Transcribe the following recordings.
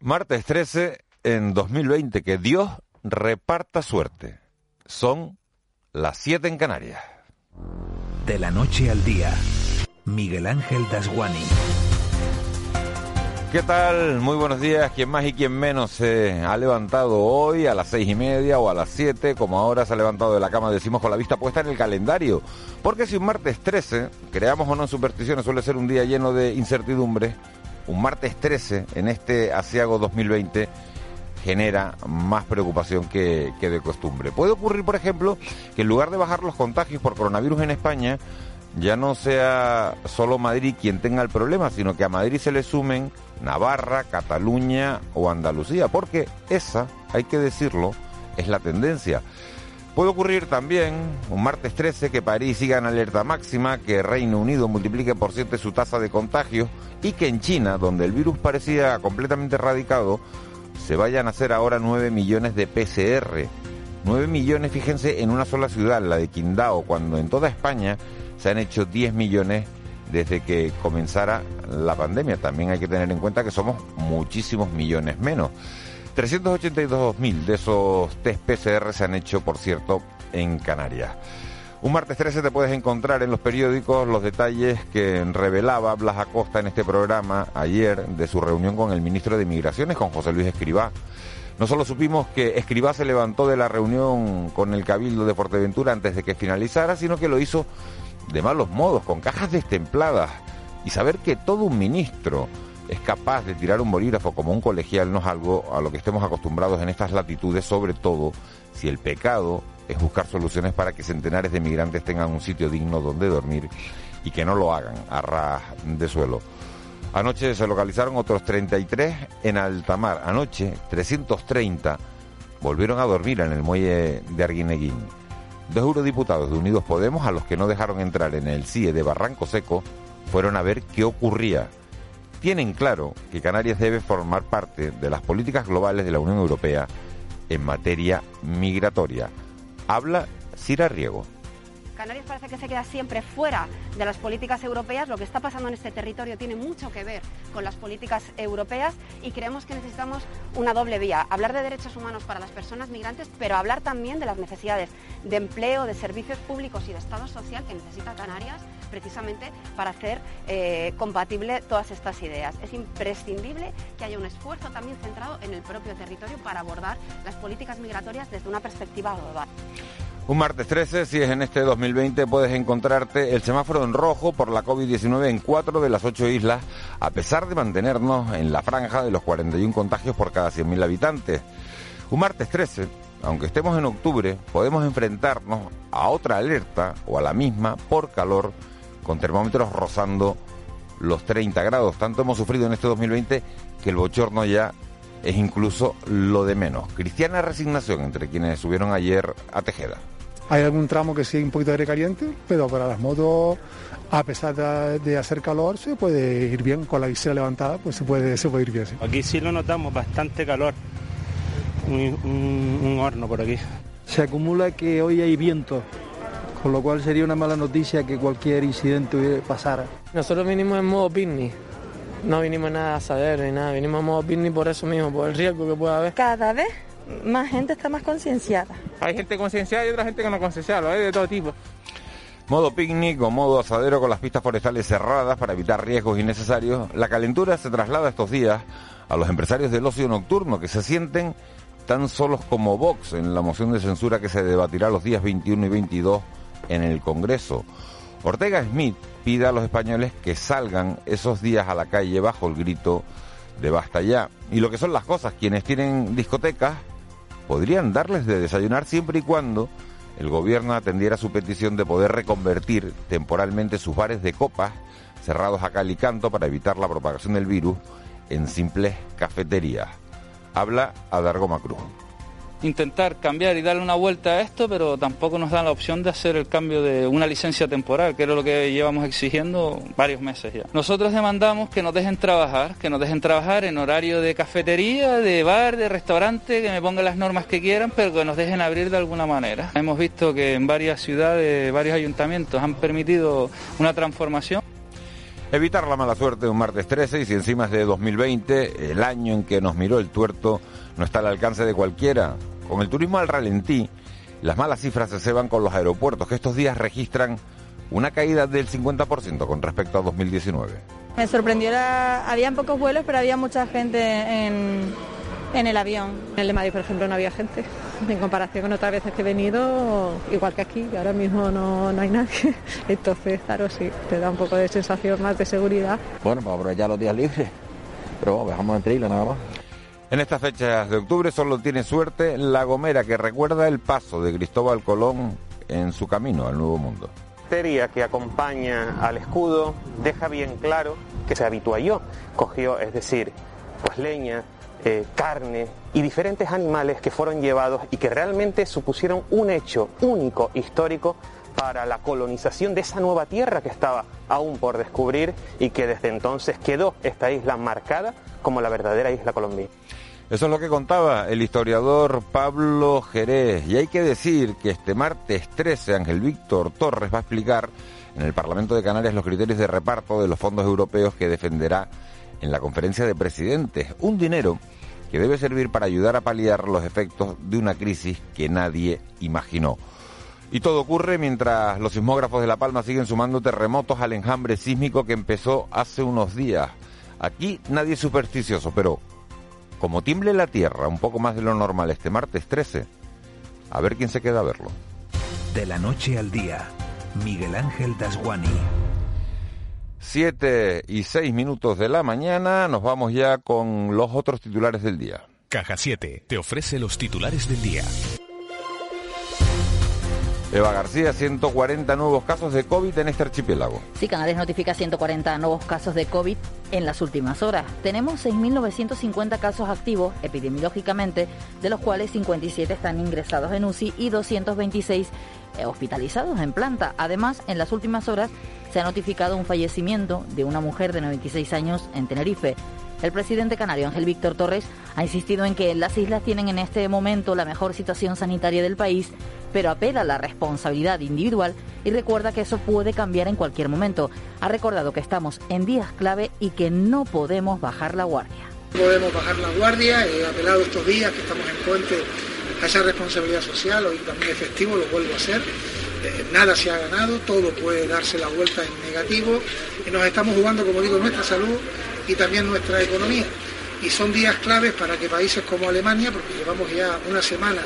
Martes 13 en 2020, que Dios reparta suerte. Son las 7 en Canarias. De la noche al día, Miguel Ángel Dasguani. ¿Qué tal? Muy buenos días. Quien más y quien menos se ha levantado hoy a las seis y media o a las siete, como ahora se ha levantado de la cama, decimos con la vista puesta en el calendario. Porque si un martes 13, creamos o no en supersticiones, suele ser un día lleno de incertidumbre, un martes 13 en este asiago 2020 genera más preocupación que, de costumbre. Puede ocurrir, por ejemplo, que en lugar de bajar los contagios por coronavirus en España, ya no sea solo Madrid quien tenga el problema, sino que a Madrid se le sumen Navarra, Cataluña o Andalucía, porque esa, hay que decirlo, es la tendencia. Puede ocurrir también, un martes 13, que París siga en alerta máxima, que Reino Unido multiplique por 7 su tasa de contagio y que en China, donde el virus parecía completamente erradicado, se vayan a hacer ahora 9 millones de PCR. 9 millones, fíjense, en una sola ciudad, la de Qingdao, cuando en toda España se han hecho 10 millones desde que comenzara la pandemia. También hay que tener en cuenta que somos muchísimos millones menos. 382.000 de esos test PCR se han hecho, por cierto, en Canarias. Un martes 13 te puedes encontrar en los periódicos los detalles que revelaba Blas Acosta en este programa ayer de su reunión con el ministro de Migraciones, con José Luis Escribá. No solo supimos que Escribá se levantó de la reunión con el Cabildo de Fuerteventura antes de que finalizara, sino que lo hizo de malos modos, con cajas destempladas. Y saber que todo un ministro es capaz de tirar un bolígrafo como un colegial no es algo a lo que estemos acostumbrados en estas latitudes, sobre todo si el pecado es buscar soluciones para que centenares de migrantes tengan un sitio digno donde dormir y que no lo hagan a ras de suelo. Anoche se localizaron otros 33 en alta mar. Anoche 330 volvieron a dormir en el muelle de Arguineguín. Dos eurodiputados de Unidos Podemos, a los que no dejaron entrar en el CIE de Barranco Seco, fueron a ver qué ocurría tienen claro que Canarias debe formar parte de las políticas globales de la Unión Europea en materia migratoria. Habla Cira Riego. Canarias parece que se queda siempre fuera de las políticas europeas. Lo que está pasando en este territorio tiene mucho que ver con las políticas europeas y creemos que necesitamos una doble vía. Hablar de derechos humanos para las personas migrantes, pero hablar también de las necesidades de empleo, de servicios públicos y de Estado social que necesita Canarias precisamente para hacer eh, compatible todas estas ideas. Es imprescindible que haya un esfuerzo también centrado en el propio territorio para abordar las políticas migratorias desde una perspectiva global. Un martes 13, si es en este 2020, puedes encontrarte el semáforo en rojo por la COVID-19 en cuatro de las ocho islas, a pesar de mantenernos en la franja de los 41 contagios por cada 100.000 habitantes. Un martes 13, aunque estemos en octubre, podemos enfrentarnos a otra alerta o a la misma por calor, con termómetros rozando los 30 grados. Tanto hemos sufrido en este 2020 que el bochorno ya es incluso lo de menos. Cristiana resignación entre quienes subieron ayer a Tejeda. Hay algún tramo que sí un poquito de aire caliente, pero para las motos, a pesar de, hacer calor, se puede ir bien. Con la visera levantada, pues se puede, se puede ir bien. Aquí sí lo notamos, bastante calor. Un, horno por aquí. Se acumula que hoy hay viento, con lo cual sería una mala noticia que cualquier incidente pasara. Nosotros vinimos en modo picnic, no vinimos nada a saber ni nada, vinimos en modo picnic por eso mismo, por el riesgo que pueda haber. Cada vez más gente está más concienciada. Hay gente concienciada y otra gente que no concienciada, hay de todo tipo. Modo picnic o modo asadero con las pistas forestales cerradas para evitar riesgos innecesarios. La calentura se traslada estos días a los empresarios del ocio nocturno que se sienten tan solos como Vox en la moción de censura que se debatirá los días 21 y 22 en el Congreso. Ortega Smith pide a los españoles que salgan esos días a la calle bajo el grito de basta ya. Y lo que son las cosas, quienes tienen discotecas podrían darles de desayunar siempre y cuando el gobierno atendiera su petición de poder reconvertir temporalmente sus bares de copas cerrados a cal y canto para evitar la propagación del virus en simples cafeterías. Habla a Dargo Macruz intentar cambiar y darle una vuelta a esto, pero tampoco nos dan la opción de hacer el cambio de una licencia temporal, que era lo que llevamos exigiendo varios meses ya. Nosotros demandamos que nos dejen trabajar, que nos dejen trabajar en horario de cafetería, de bar, de restaurante, que me pongan las normas que quieran, pero que nos dejen abrir de alguna manera. Hemos visto que en varias ciudades, varios ayuntamientos han permitido una transformación. Evitar la mala suerte de un martes 13 y si encima es de 2020, el año en que nos miró el tuerto no está al alcance de cualquiera, con el turismo al ralentí, las malas cifras se ceban con los aeropuertos, que estos días registran una caída del 50% con respecto a 2019. Me sorprendió, la... habían pocos vuelos, pero había mucha gente en, en el avión. En el de Madrid, por ejemplo, no había gente. En comparación con otras veces que he venido, igual que aquí, que ahora mismo no, no hay nadie. Entonces, claro, sí, te da un poco de sensación más de seguridad. Bueno, para aprovechar los días libres, pero vamos, dejamos en trila nada más. En estas fechas de octubre solo tiene suerte La Gomera, que recuerda el paso de Cristóbal Colón en su camino al Nuevo Mundo. La que acompaña al escudo deja bien claro que se habitualló, cogió, es decir, pues leña, eh, carne y diferentes animales que fueron llevados y que realmente supusieron un hecho único histórico para la colonización de esa nueva tierra que estaba aún por descubrir y que desde entonces quedó esta isla marcada como la verdadera isla colombina. Eso es lo que contaba el historiador Pablo Jerez. Y hay que decir que este martes 13 Ángel Víctor Torres va a explicar en el Parlamento de Canarias los criterios de reparto de los fondos europeos que defenderá en la conferencia de presidentes. Un dinero que debe servir para ayudar a paliar los efectos de una crisis que nadie imaginó. Y todo ocurre mientras los sismógrafos de La Palma siguen sumando terremotos al enjambre sísmico que empezó hace unos días. Aquí nadie es supersticioso, pero como tiemble la tierra un poco más de lo normal este martes 13, a ver quién se queda a verlo. De la noche al día, Miguel Ángel Dasguani. Siete y seis minutos de la mañana, nos vamos ya con los otros titulares del día. Caja 7 te ofrece los titulares del día. Eva García, 140 nuevos casos de COVID en este archipiélago. Sí, Canarias notifica 140 nuevos casos de COVID en las últimas horas. Tenemos 6.950 casos activos epidemiológicamente, de los cuales 57 están ingresados en UCI y 226 eh, hospitalizados en planta. Además, en las últimas horas se ha notificado un fallecimiento de una mujer de 96 años en Tenerife. El presidente canario Ángel Víctor Torres ha insistido en que las islas tienen en este momento la mejor situación sanitaria del país, pero apela a la responsabilidad individual y recuerda que eso puede cambiar en cualquier momento. Ha recordado que estamos en días clave y que no podemos bajar la guardia. No podemos bajar la guardia, he apelado estos días que estamos en puente a esa responsabilidad social, hoy también efectivo, lo vuelvo a hacer. Eh, nada se ha ganado, todo puede darse la vuelta en negativo y nos estamos jugando, como digo, nuestra salud y también nuestra economía. Y son días claves para que países como Alemania, porque llevamos ya una semana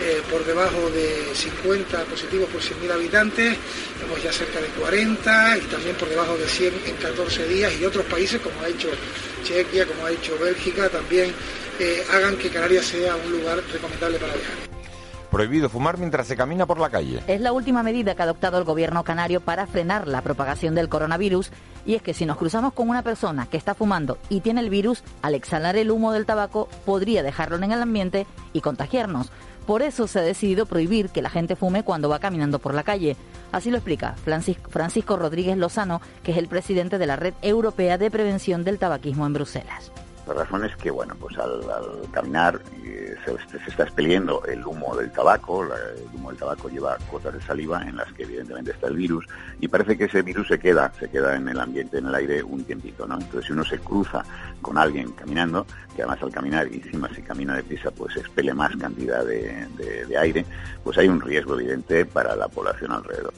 eh, por debajo de 50 positivos por 100.000 habitantes, estamos ya cerca de 40 y también por debajo de 100 en 14 días y otros países como ha hecho Chequia, como ha hecho Bélgica, también eh, hagan que Canarias sea un lugar recomendable para viajar. Prohibido fumar mientras se camina por la calle. Es la última medida que ha adoptado el gobierno canario para frenar la propagación del coronavirus y es que si nos cruzamos con una persona que está fumando y tiene el virus, al exhalar el humo del tabaco podría dejarlo en el ambiente y contagiarnos. Por eso se ha decidido prohibir que la gente fume cuando va caminando por la calle. Así lo explica Francisco Rodríguez Lozano, que es el presidente de la Red Europea de Prevención del Tabaquismo en Bruselas. La razón es que, bueno, pues al, caminar eh, se, está expeliendo el humo del tabaco, el humo del tabaco lleva gotas de saliva en las que evidentemente está el virus y parece que ese virus se queda, se queda en el ambiente, en el aire un tiempito, ¿no? Entonces si uno se cruza con alguien caminando, que además al caminar y encima si camina deprisa pues expele más cantidad de, de aire, pues hay un riesgo evidente para la población alrededor.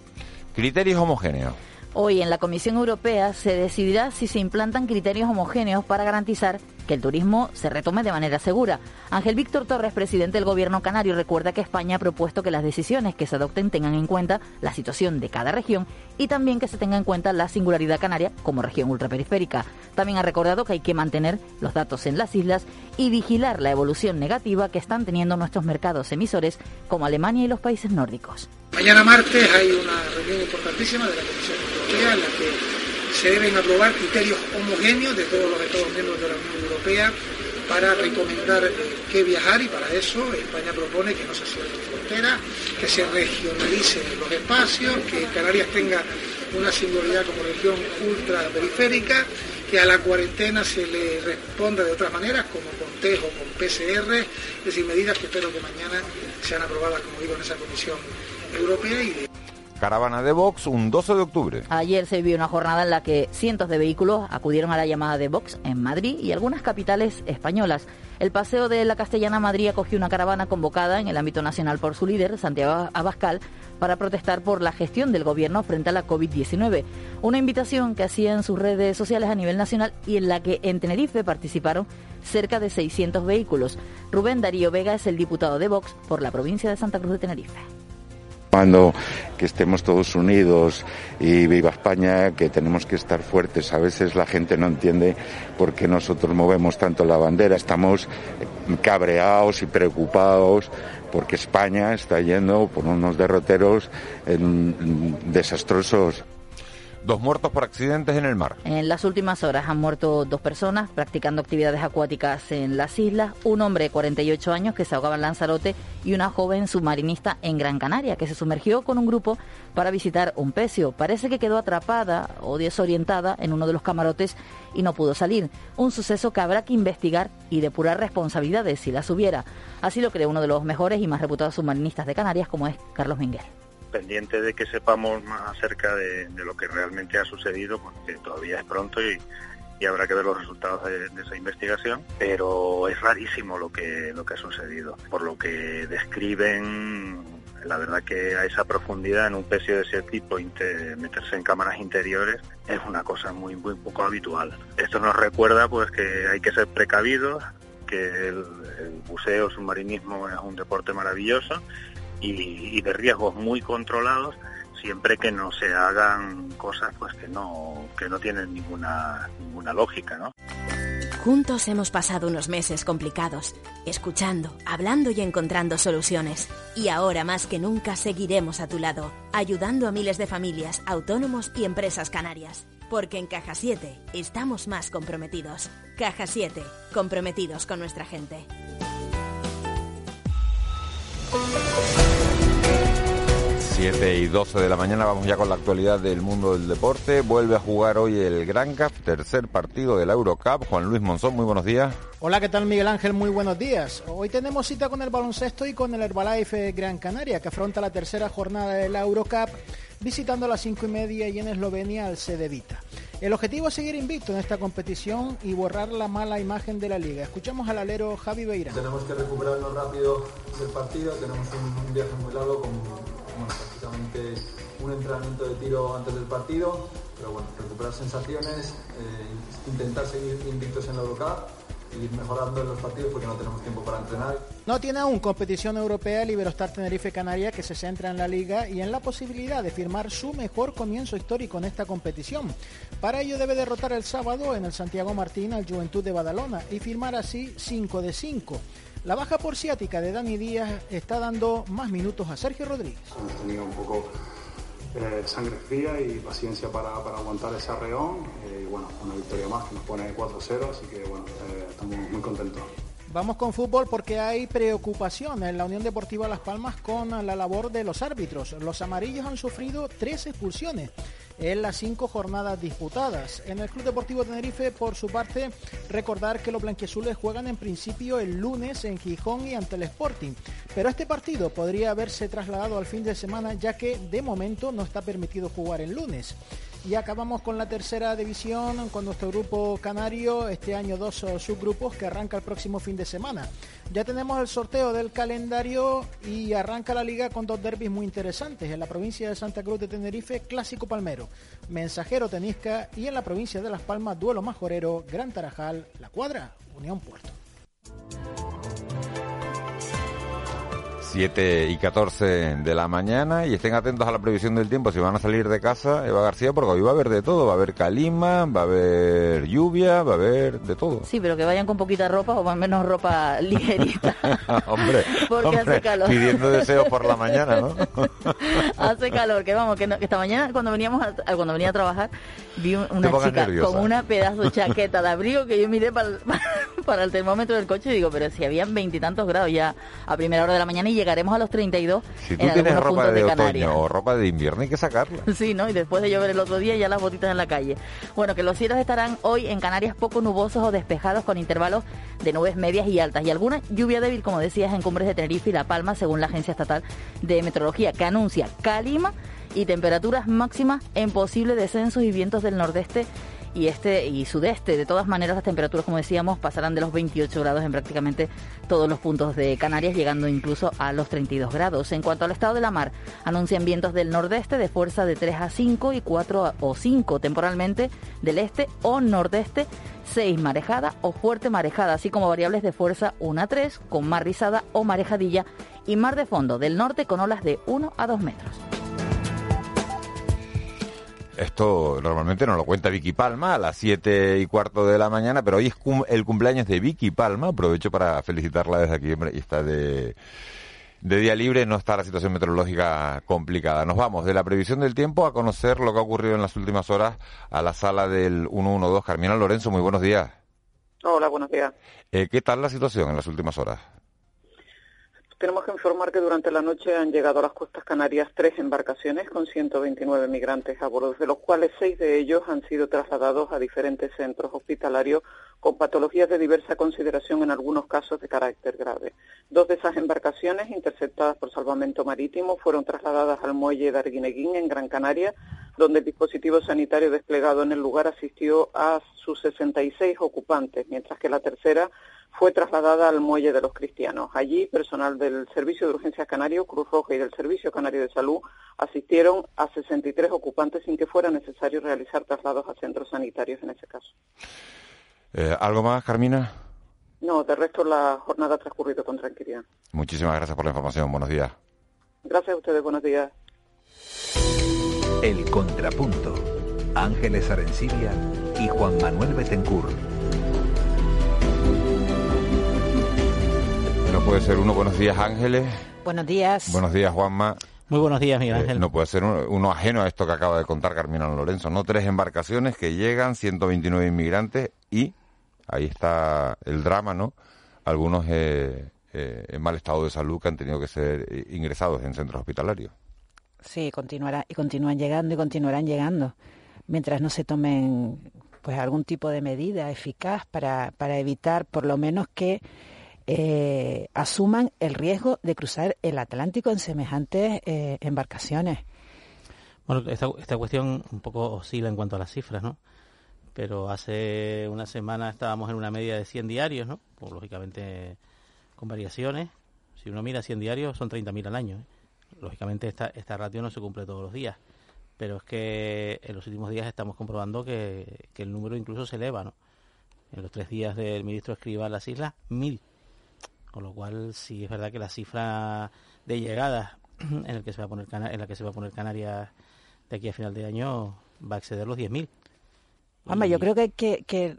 Criterios homogéneos. Hoy en la Comisión Europea se decidirá si se implantan criterios homogéneos para garantizar que el turismo se retome de manera segura. Ángel Víctor Torres, presidente del Gobierno canario, recuerda que España ha propuesto que las decisiones que se adopten tengan en cuenta la situación de cada región y también que se tenga en cuenta la singularidad canaria como región ultraperiférica. También ha recordado que hay que mantener los datos en las islas y vigilar la evolución negativa que están teniendo nuestros mercados emisores como Alemania y los países nórdicos. Mañana martes hay una reunión importantísima de la Comisión Europea en la que se deben aprobar criterios homogéneos de todos los Estados miembros de la Unión Europea para recomendar qué viajar y para eso España propone que no se cierren fronteras, que se regionalicen los espacios, que Canarias tenga una singularidad como región ultraperiférica, que a la cuarentena se le responda de otras maneras, como con test o con PCR, es decir, medidas que espero que mañana sean aprobadas, como digo, en esa Comisión Europea y de Caravana de Vox un 12 de octubre. Ayer se vivió una jornada en la que cientos de vehículos acudieron a la llamada de Vox en Madrid y algunas capitales españolas. El paseo de la Castellana Madrid acogió una caravana convocada en el ámbito nacional por su líder, Santiago Abascal, para protestar por la gestión del gobierno frente a la COVID-19. Una invitación que hacía en sus redes sociales a nivel nacional y en la que en Tenerife participaron cerca de 600 vehículos. Rubén Darío Vega es el diputado de Vox por la provincia de Santa Cruz de Tenerife. Cuando que estemos todos unidos y viva España, que tenemos que estar fuertes. A veces la gente no entiende por qué nosotros movemos tanto la bandera. Estamos cabreados y preocupados porque España está yendo por unos derroteros desastrosos. Dos muertos por accidentes en el mar. En las últimas horas han muerto dos personas practicando actividades acuáticas en las islas, un hombre de 48 años que se ahogaba en Lanzarote y una joven submarinista en Gran Canaria que se sumergió con un grupo para visitar un pecio. Parece que quedó atrapada o desorientada en uno de los camarotes y no pudo salir. Un suceso que habrá que investigar y depurar responsabilidades si las hubiera. Así lo cree uno de los mejores y más reputados submarinistas de Canarias como es Carlos Minguel pendiente de que sepamos más acerca de, lo que realmente ha sucedido, porque todavía es pronto y, habrá que ver los resultados de, esa investigación, pero es rarísimo lo que, lo que ha sucedido. Por lo que describen, la verdad que a esa profundidad en un pecio de ese tipo, meterse en cámaras interiores, es una cosa muy, poco habitual. Esto nos recuerda pues que hay que ser precavidos, que el, el buceo, submarinismo es un deporte maravilloso y, de riesgos muy controlados siempre que no se hagan cosas pues que no que no tienen ninguna ninguna lógica ¿no? Juntos hemos pasado unos meses complicados, escuchando, hablando y encontrando soluciones. Y ahora más que nunca seguiremos a tu lado, ayudando a miles de familias, autónomos y empresas canarias. Porque en Caja 7 estamos más comprometidos. Caja 7, comprometidos con nuestra gente. 7 y 12 de la mañana vamos ya con la actualidad del mundo del deporte. Vuelve a jugar hoy el Gran Cup, tercer partido de la Eurocup. Juan Luis Monzón, muy buenos días. Hola, ¿qué tal Miguel Ángel? Muy buenos días. Hoy tenemos cita con el baloncesto y con el Herbalife Gran Canaria, que afronta la tercera jornada de la Eurocup, visitando a las cinco y media y en Eslovenia al Cedevita. El objetivo es seguir invicto en esta competición y borrar la mala imagen de la liga. Escuchamos al alero Javi Beira. Tenemos que recuperarnos rápido del partido, tenemos un viaje muy largo con prácticamente un entrenamiento de tiro antes del partido, pero bueno, recuperar sensaciones, eh, intentar seguir invictos en la Eurocup y ir mejorando en los partidos porque no tenemos tiempo para entrenar. No tiene aún competición europea el Iberostar Tenerife Canaria que se centra en la liga y en la posibilidad de firmar su mejor comienzo histórico en esta competición. Para ello debe derrotar el sábado en el Santiago Martín al Juventud de Badalona y firmar así 5 de 5. La baja por ciática de Dani Díaz está dando más minutos a Sergio Rodríguez. Hemos tenido un poco eh, sangre fría y paciencia para, aguantar ese arreón. Eh, y bueno, una victoria más que nos pone 4-0, así que bueno, eh, estamos muy contentos. Vamos con fútbol porque hay preocupación en la Unión Deportiva Las Palmas con la labor de los árbitros. Los amarillos han sufrido tres expulsiones en las cinco jornadas disputadas. En el Club Deportivo Tenerife, por su parte, recordar que los blanquiazules juegan en principio el lunes en Gijón y ante el Sporting. Pero este partido podría haberse trasladado al fin de semana ya que de momento no está permitido jugar el lunes. Y acabamos con la tercera división con nuestro grupo canario, este año dos subgrupos que arranca el próximo fin de semana. Ya tenemos el sorteo del calendario y arranca la liga con dos derbis muy interesantes. En la provincia de Santa Cruz de Tenerife, Clásico Palmero, Mensajero Tenisca y en la provincia de Las Palmas, Duelo Majorero, Gran Tarajal, La Cuadra, Unión Puerto. 7 y 14 de la mañana y estén atentos a la previsión del tiempo si van a salir de casa, Eva García, porque hoy va a haber de todo, va a haber calima, va a haber lluvia, va a haber de todo. Sí, pero que vayan con poquita ropa o al menos ropa ligerita. hombre, Porque hombre, hace calor. pidiendo deseos por la mañana, ¿no? Hace calor, que vamos, que, no- que esta mañana cuando veníamos a- cuando venía a trabajar vi un- una chica nerviosa. con una pedazo de chaqueta de abrigo que yo miré para el, para el termómetro del coche y digo, pero si habían veintitantos grados ya a primera hora de la mañana y llegaremos a los 32 Si tú en tienes ropa puntos de, de Canarias. otoño o ropa de invierno, hay que sacarla. Sí, ¿no? Y después de llover el otro día ya las botitas en la calle. Bueno, que los cielos estarán hoy en Canarias poco nubosos o despejados con intervalos de nubes medias y altas y alguna lluvia débil, como decías, en cumbres de Tenerife y La Palma, según la Agencia Estatal de Meteorología, que anuncia calima y temperaturas máximas en posible descensos y vientos del nordeste y este y sudeste. De todas maneras, las temperaturas, como decíamos, pasarán de los 28 grados en prácticamente todos los puntos de Canarias, llegando incluso a los 32 grados. En cuanto al estado de la mar, anuncian vientos del nordeste de fuerza de 3 a 5 y 4 o 5 temporalmente del este o nordeste, 6 marejada o fuerte marejada, así como variables de fuerza 1 a 3 con mar rizada o marejadilla y mar de fondo del norte con olas de 1 a 2 metros. Esto normalmente nos lo cuenta Vicky Palma a las 7 y cuarto de la mañana, pero hoy es cum- el cumpleaños de Vicky Palma. Aprovecho para felicitarla desde aquí. hombre, Y está de, de día libre, no está la situación meteorológica complicada. Nos vamos de la previsión del tiempo a conocer lo que ha ocurrido en las últimas horas a la sala del 112. Carmina Lorenzo, muy buenos días. Hola, buenos días. Eh, ¿Qué tal la situación en las últimas horas? Tenemos que informar que durante la noche han llegado a las costas canarias tres embarcaciones con 129 migrantes a bordo, de los cuales seis de ellos han sido trasladados a diferentes centros hospitalarios con patologías de diversa consideración en algunos casos de carácter grave. Dos de esas embarcaciones, interceptadas por salvamento marítimo, fueron trasladadas al muelle de Arguineguín, en Gran Canaria, donde el dispositivo sanitario desplegado en el lugar asistió a sus 66 ocupantes, mientras que la tercera fue trasladada al muelle de los cristianos. Allí, personal del Servicio de Urgencias Canario, Cruz Roja y del Servicio Canario de Salud asistieron a 63 ocupantes sin que fuera necesario realizar traslados a centros sanitarios en ese caso. Eh, ¿Algo más, Carmina? No, de resto la jornada ha transcurrido con tranquilidad. Muchísimas gracias por la información. Buenos días. Gracias a ustedes, buenos días. El Contrapunto. Ángeles Arencibia y Juan Manuel Betencur. No puede ser uno. Buenos días, Ángeles. Buenos días. Buenos días, Juanma. Muy buenos días, Miguel Eh, Ángel. no puede ser uno, uno ajeno a esto que acaba de contar Carmina Lorenzo, ¿no? Tres embarcaciones que llegan, 129 inmigrantes y ahí está el drama, ¿no? Algunos eh, eh, en mal estado de salud que han tenido que ser ingresados en centros hospitalarios. Sí, continuará y continúan llegando y continuarán llegando mientras no se tomen pues algún tipo de medida eficaz para, para evitar por lo menos que eh, asuman el riesgo de cruzar el Atlántico en semejantes eh, embarcaciones. Bueno, esta, esta cuestión un poco oscila en cuanto a las cifras, ¿no? Pero hace una semana estábamos en una media de 100 diarios, ¿no? Pues, lógicamente con variaciones. Si uno mira 100 diarios son 30.000 al año. ¿eh? Lógicamente esta, esta ratio no se cumple todos los días. Pero es que en los últimos días estamos comprobando que, que el número incluso se eleva, ¿no? En los tres días del ministro Escriba a las islas, mil. Con lo cual sí es verdad que la cifra de llegadas en, el que se va a poner Cana- en la que se va a poner Canarias de aquí a final de año va a exceder los 10.000. Hombre, Y- yo creo que, que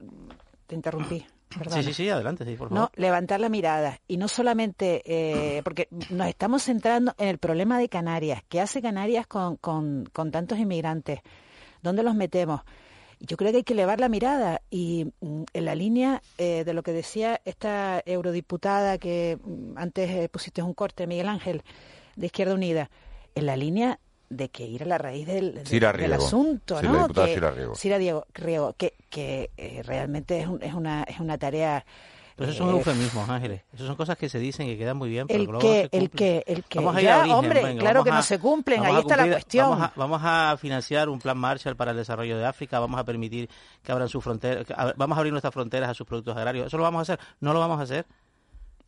te interrumpí. Perdona. Sí, sí, sí, adelante, sí, por favor. No, levantar la mirada y no solamente, eh, porque nos estamos centrando en el problema de Canarias. ¿Qué hace Canarias con, con, con tantos inmigrantes? ¿Dónde los metemos? Yo creo que hay que elevar la mirada y mm, en la línea eh, de lo que decía esta eurodiputada que mm, antes eh, pusiste un corte, Miguel Ángel, de Izquierda Unida, en la línea de que ir a la raíz del, del- Cira del Riego. asunto, ¿no? diputada Que- Riego. Cira Diego- Riego, que, que eh, realmente es, un- es, una, es una tarea Pero esos son eh, eufemismos, Ángeles. Esas son cosas que se dicen y quedan muy bien, pero el que luego que, no se el que, el que. Vamos a ir Ya, al origen, hombre, venga, claro que no se cumplen, ahí está la cuestión. Vamos a, vamos a financiar un plan Marshall para el desarrollo de África, vamos a permitir que abran sus fronteras, que vamos a abrir nuestras fronteras a sus productos agrarios. ¿Eso lo vamos a hacer? No lo vamos a hacer.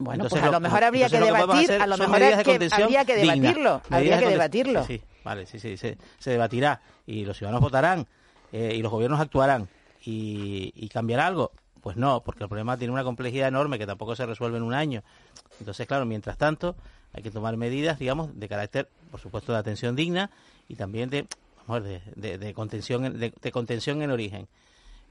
Bueno, Entonces, pues a lo mejor habría que lo debatir, a lo mejor es que habría que debatirlo, habría que debatirlo. Sí, vale, sí, sí, se, se debatirá y los ciudadanos votarán eh, y los gobiernos actuarán y, y cambiará algo. Pues no, porque el problema tiene una complejidad enorme que tampoco se resuelve en un año. Entonces, claro, mientras tanto, hay que tomar medidas, digamos, de carácter, por supuesto, de atención digna y también de, vamos, de, de, de contención, de, de contención en origen.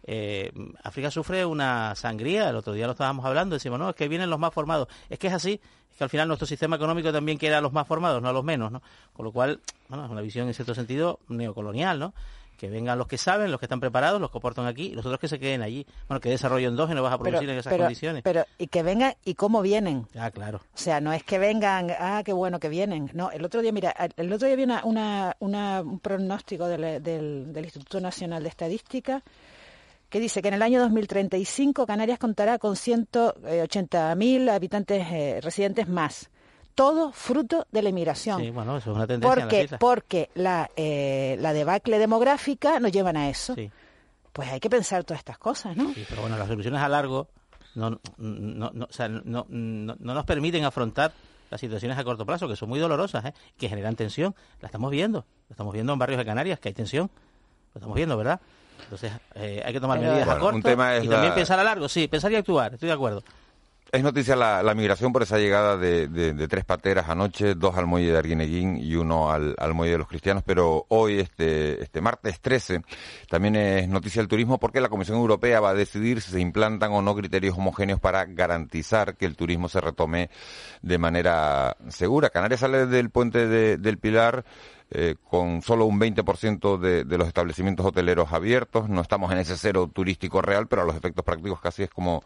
Eh, África sufre una sangría, el otro día lo estábamos hablando, decimos, no, es que vienen los más formados. Es que es así, es que al final nuestro sistema económico también quiere a los más formados, no a los menos, ¿no? Con lo cual, bueno, es una visión en cierto sentido neocolonial, ¿no? Que vengan los que saben, los que están preparados, los que aportan aquí, y los otros que se queden allí. Bueno, que desarrollo endógeno vas a producir en esas pero, condiciones. Pero, y que vengan y cómo vienen. Ah, claro. O sea, no es que vengan, ah, qué bueno que vienen. No, el otro día, mira, el otro día había una, una, una un pronóstico del, del, del Instituto Nacional de Estadística que dice que en el año 2035 Canarias contará con 180.000 habitantes eh, residentes más. Todo fruto de la inmigración. Sí, bueno, eso es una tendencia porque, islas. Porque la, eh, la debacle demográfica nos llevan a eso. Sí. Pues hay que pensar todas estas cosas, ¿no? Sí, pero bueno, las soluciones a largo no, no, no, o sea, no, no, no nos permiten afrontar las situaciones a corto plazo, que son muy dolorosas, ¿eh? que generan tensión. La estamos viendo. La estamos viendo en barrios de Canarias, que hay tensión. Lo estamos viendo, ¿verdad? Entonces, eh, hay que tomar medidas Bueno, a corto un tema es y la- también pensar a largo. Sí, pensar y actuar, estoy de acuerdo. Es noticia la, la migración por esa llegada de, de- de tres pateras anoche, dos al muelle de Arguineguín y uno al, al muelle de los cristianos, pero hoy, este, este martes 13, también es noticia el turismo porque la Comisión Europea va a decidir si se implantan o no criterios homogéneos para garantizar que el turismo se retome de manera segura. Canarias sale del puente de- del Pilar eh, con solo un 20% de, de los establecimientos hoteleros abiertos. No estamos en ese cero turístico real, pero a los efectos prácticos casi es como,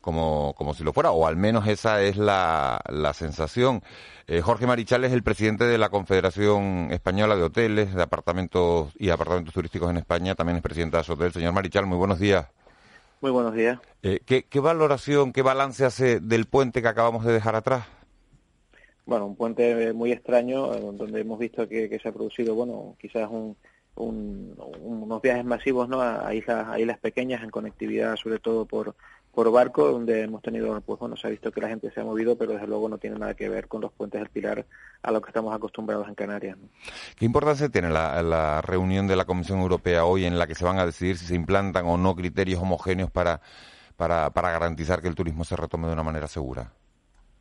como, como si lo fuera, o al menos esa es la, la sensación. Eh, Jorge Marichal es el presidente de la Confederación Española de Hoteles, de Apartamentos y Apartamentos Turísticos en España, también es presidente de Asotel. Señor Marichal, muy buenos días. Muy buenos días. Eh, ¿qué, ¿Qué valoración, qué balance hace del puente que acabamos de dejar atrás? Bueno, un puente muy extraño eh, donde hemos visto que, se ha producido, bueno, quizás un, un- unos viajes masivos ¿no? a, islas, pequeñas en conectividad, sobre todo por, por barco, donde hemos tenido, pues bueno, se ha visto que la gente se ha movido, pero desde luego no tiene nada que ver con los puentes del Pilar a lo que estamos acostumbrados en Canarias. ¿Qué importancia tiene la, reunión de la Comisión Europea hoy en la que se van a decidir si se implantan o no criterios homogéneos para garantizar que el turismo se retome de una manera segura?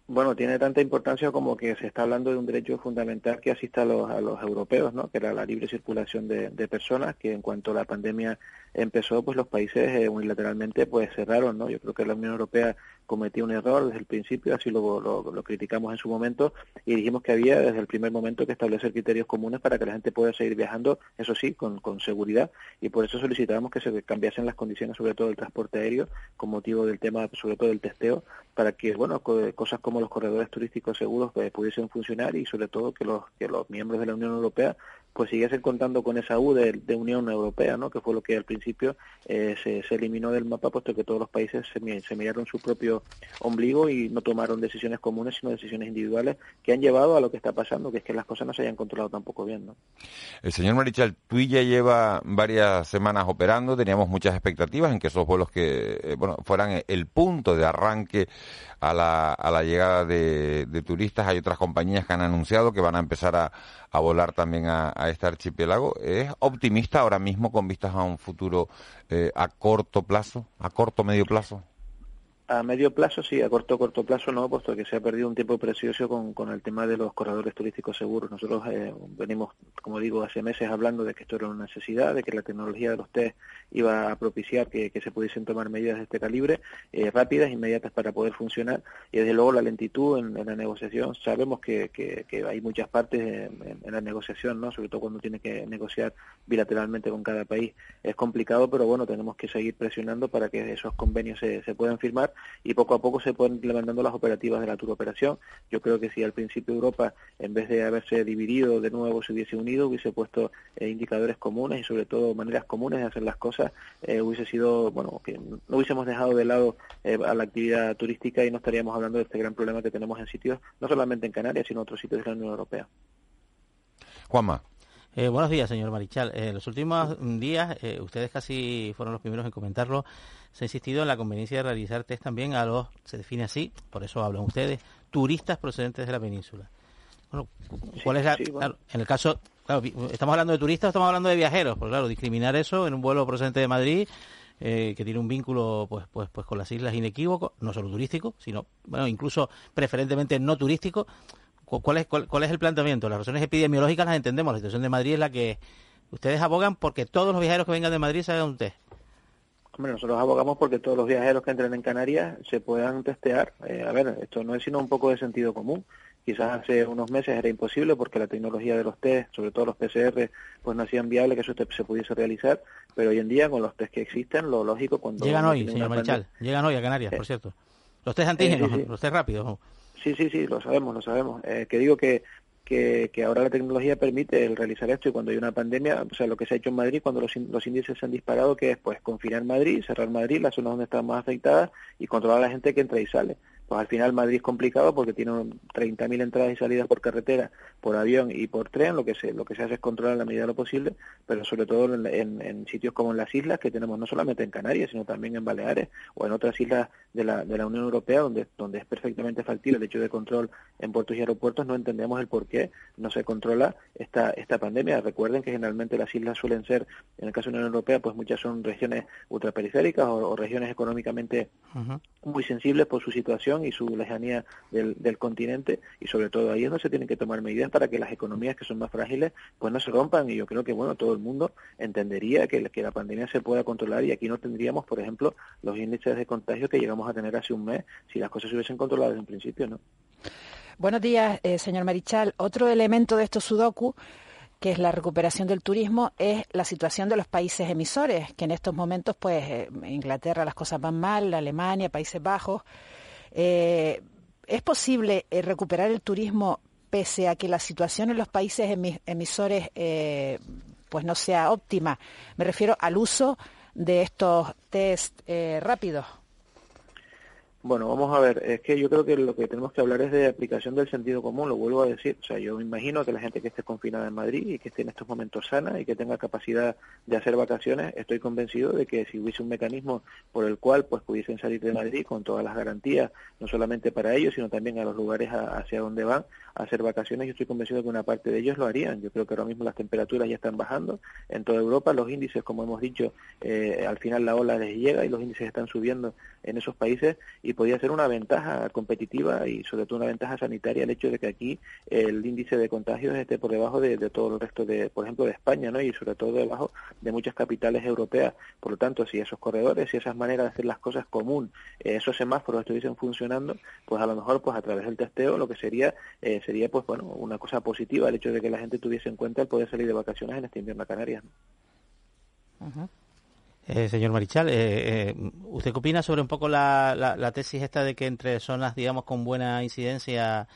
Bueno, tiene tanta importancia como que se está hablando de un derecho fundamental que asista a los, a los europeos, ¿no? Que era la libre circulación de, personas, que en cuanto la pandemia empezó, pues los países eh, unilateralmente pues cerraron, ¿no? Yo creo que la Unión Europea cometió un error desde el principio, así lo, lo, criticamos en su momento y dijimos que había desde el primer momento que establecer criterios comunes para que la gente pueda seguir viajando, eso sí, con, con seguridad y por eso solicitábamos que se cambiasen las condiciones, sobre todo del transporte aéreo, con motivo del tema, sobre todo del testeo, para que, bueno, co- cosas como los corredores turísticos seguros pues, pudiesen funcionar y sobre todo que los, que los miembros de la Unión Europea pues siguiesen contando con esa U de, Unión Europea, ¿no? que fue lo que al principio eh, se, se eliminó del mapa, puesto que todos los países se, se miraron su propio ombligo y no tomaron decisiones comunes, sino decisiones individuales que han llevado a lo que está pasando, que es que las cosas no se hayan controlado tampoco bien. ¿no? El señor Marichal, ya lleva varias semanas operando, teníamos muchas expectativas en que esos vuelos que eh, bueno fueran el punto de arranque a la, a la llegada de, turistas. Hay otras compañías que han anunciado que van a empezar a, a volar también a este archipiélago. ¿Es optimista ahora mismo con vistas a un futuro eh, a corto plazo, a corto medio plazo? A medio plazo sí, a corto corto plazo no, puesto que se ha perdido un tiempo precioso con, con el tema de los corredores turísticos seguros. Nosotros eh, venimos, como digo, hace meses hablando de que esto era una necesidad, de que la tecnología de los test iba a propiciar que, se pudiesen tomar medidas de este calibre, eh, rápidas, inmediatas para poder funcionar, y desde luego la lentitud en, la negociación. Sabemos que, hay muchas partes en, la negociación, ¿no? sobre todo cuando tiene que negociar bilateralmente con cada país. Es complicado, pero bueno, tenemos que seguir presionando para que esos convenios se, puedan firmar y poco a poco se pueden implementando las operativas de la tour operación. Yo creo que si al principio Europa, en vez de haberse dividido de nuevo, se hubiese unido, hubiese puesto eh, indicadores comunes y sobre todo maneras comunes de hacer las cosas, eh, hubiese sido, bueno, que no hubiésemos dejado de lado eh, a la actividad turística y no estaríamos hablando de este gran problema que tenemos en sitios, no solamente en Canarias, sino en otros sitios de la Unión Europea. Juanma. Eh, buenos días, señor Marichal. En los últimos días, eh, ustedes casi fueron los primeros en comentarlo, se ha insistido en la conveniencia de realizar test también a los, se define así, por eso hablan ustedes, turistas procedentes de la península. Bueno, ¿cuál es la, sí, bueno. claro, en el caso, claro, estamos hablando de turistas estamos hablando de viajeros? Pues claro, discriminar eso en un vuelo procedente de Madrid eh, que tiene un vínculo pues, pues, pues con las islas inequívoco, no solo turístico, sino bueno, incluso preferentemente no turístico. ¿Cuál es, cuál, es el planteamiento? Las razones epidemiológicas las entendemos, la situación de Madrid es la que ustedes abogan porque todos los viajeros que vengan de Madrid se hagan un test. Hombre, nosotros abogamos porque todos los viajeros que entren en Canarias se puedan testear. Eh, a ver, esto no es sino un poco de sentido común. Quizás hace unos meses era imposible porque la tecnología de los test, sobre todo los PCR, pues no hacían viable que eso se pudiese realizar, pero hoy en día con los test que existen, lo lógico cuando... Llegan hoy, señor Marichal, llegan hoy a Canarias, por cierto. Los test antígenos, los test rápidos. Sí, sí, sí, lo sabemos, lo sabemos. Eh, que digo que, que, que, ahora la tecnología permite el realizar esto y cuando hay una pandemia, o sea, lo que se ha hecho en Madrid, cuando los, los índices se han disparado, que es pues confinar Madrid, cerrar Madrid, las zonas donde están más afectadas y controlar a la gente que entra y sale pues al final Madrid es complicado porque tiene 30.000 entradas y salidas por carretera, por avión y por tren, lo que se, lo que se hace es controlar en la medida de lo posible, pero sobre todo en, sitios como en las islas que tenemos no solamente en Canarias, sino también en Baleares o en otras islas de la, de la Unión Europea donde, donde es perfectamente factible el hecho de control en puertos y aeropuertos, no entendemos el por qué no se controla esta, esta pandemia. Recuerden que generalmente las islas suelen ser, en el caso de la Unión Europea, pues muchas son regiones ultraperiféricas o, regiones económicamente muy sensibles por su situación y su lejanía del, continente y sobre todo ahí es donde se tienen que tomar medidas para que las economías que son más frágiles pues no se rompan y yo creo que bueno todo el mundo entendería que, que la pandemia se pueda controlar y aquí no tendríamos por ejemplo los índices de contagio que llegamos a tener hace un mes si las cosas se hubiesen controlado desde un principio no Buenos días, eh, señor Marichal. Otro elemento de estos sudoku que es la recuperación del turismo, es la situación de los países emisores, que en estos momentos, pues, eh, Inglaterra las cosas van mal, Alemania, Países Bajos, eh, ¿Es posible eh, recuperar el turismo pese a que la situación en los países emisores eh, pues no sea óptima? Me refiero al uso de estos test rápidos. Bueno, vamos a ver, es que yo creo que lo que tenemos que hablar es de aplicación del sentido común, lo vuelvo a decir, o sea, yo me imagino que la gente que esté confinada en Madrid y que esté en estos momentos sana y que tenga capacidad de hacer vacaciones, estoy convencido de que si hubiese un mecanismo por el cual pues pudiesen salir de Madrid con todas las garantías, no solamente para ellos, sino también a los lugares hacia donde van a hacer vacaciones, yo estoy convencido de que una parte de ellos lo harían. Yo creo que ahora mismo las temperaturas ya están bajando en toda Europa, los índices, como hemos dicho, eh, al final la ola les llega y los índices están subiendo en esos países y podría ser una ventaja competitiva y sobre todo una ventaja sanitaria el hecho de que aquí el índice de contagios esté por debajo de, todo el resto de, por ejemplo, de España, ¿no? Y sobre todo debajo de muchas capitales europeas. Por lo tanto, si esos corredores, si esas maneras de hacer las cosas común, eh, esos semáforos estuviesen funcionando, pues a lo mejor, pues a través del testeo, lo que sería eh, sería, pues bueno, una cosa positiva el hecho de que la gente tuviese en cuenta el poder salir de vacaciones en este invierno a Canarias. Eh, señor Marichal, eh, eh, ¿usted qué opina sobre un poco la, la, tesis esta de que entre zonas, digamos, con buena incidencia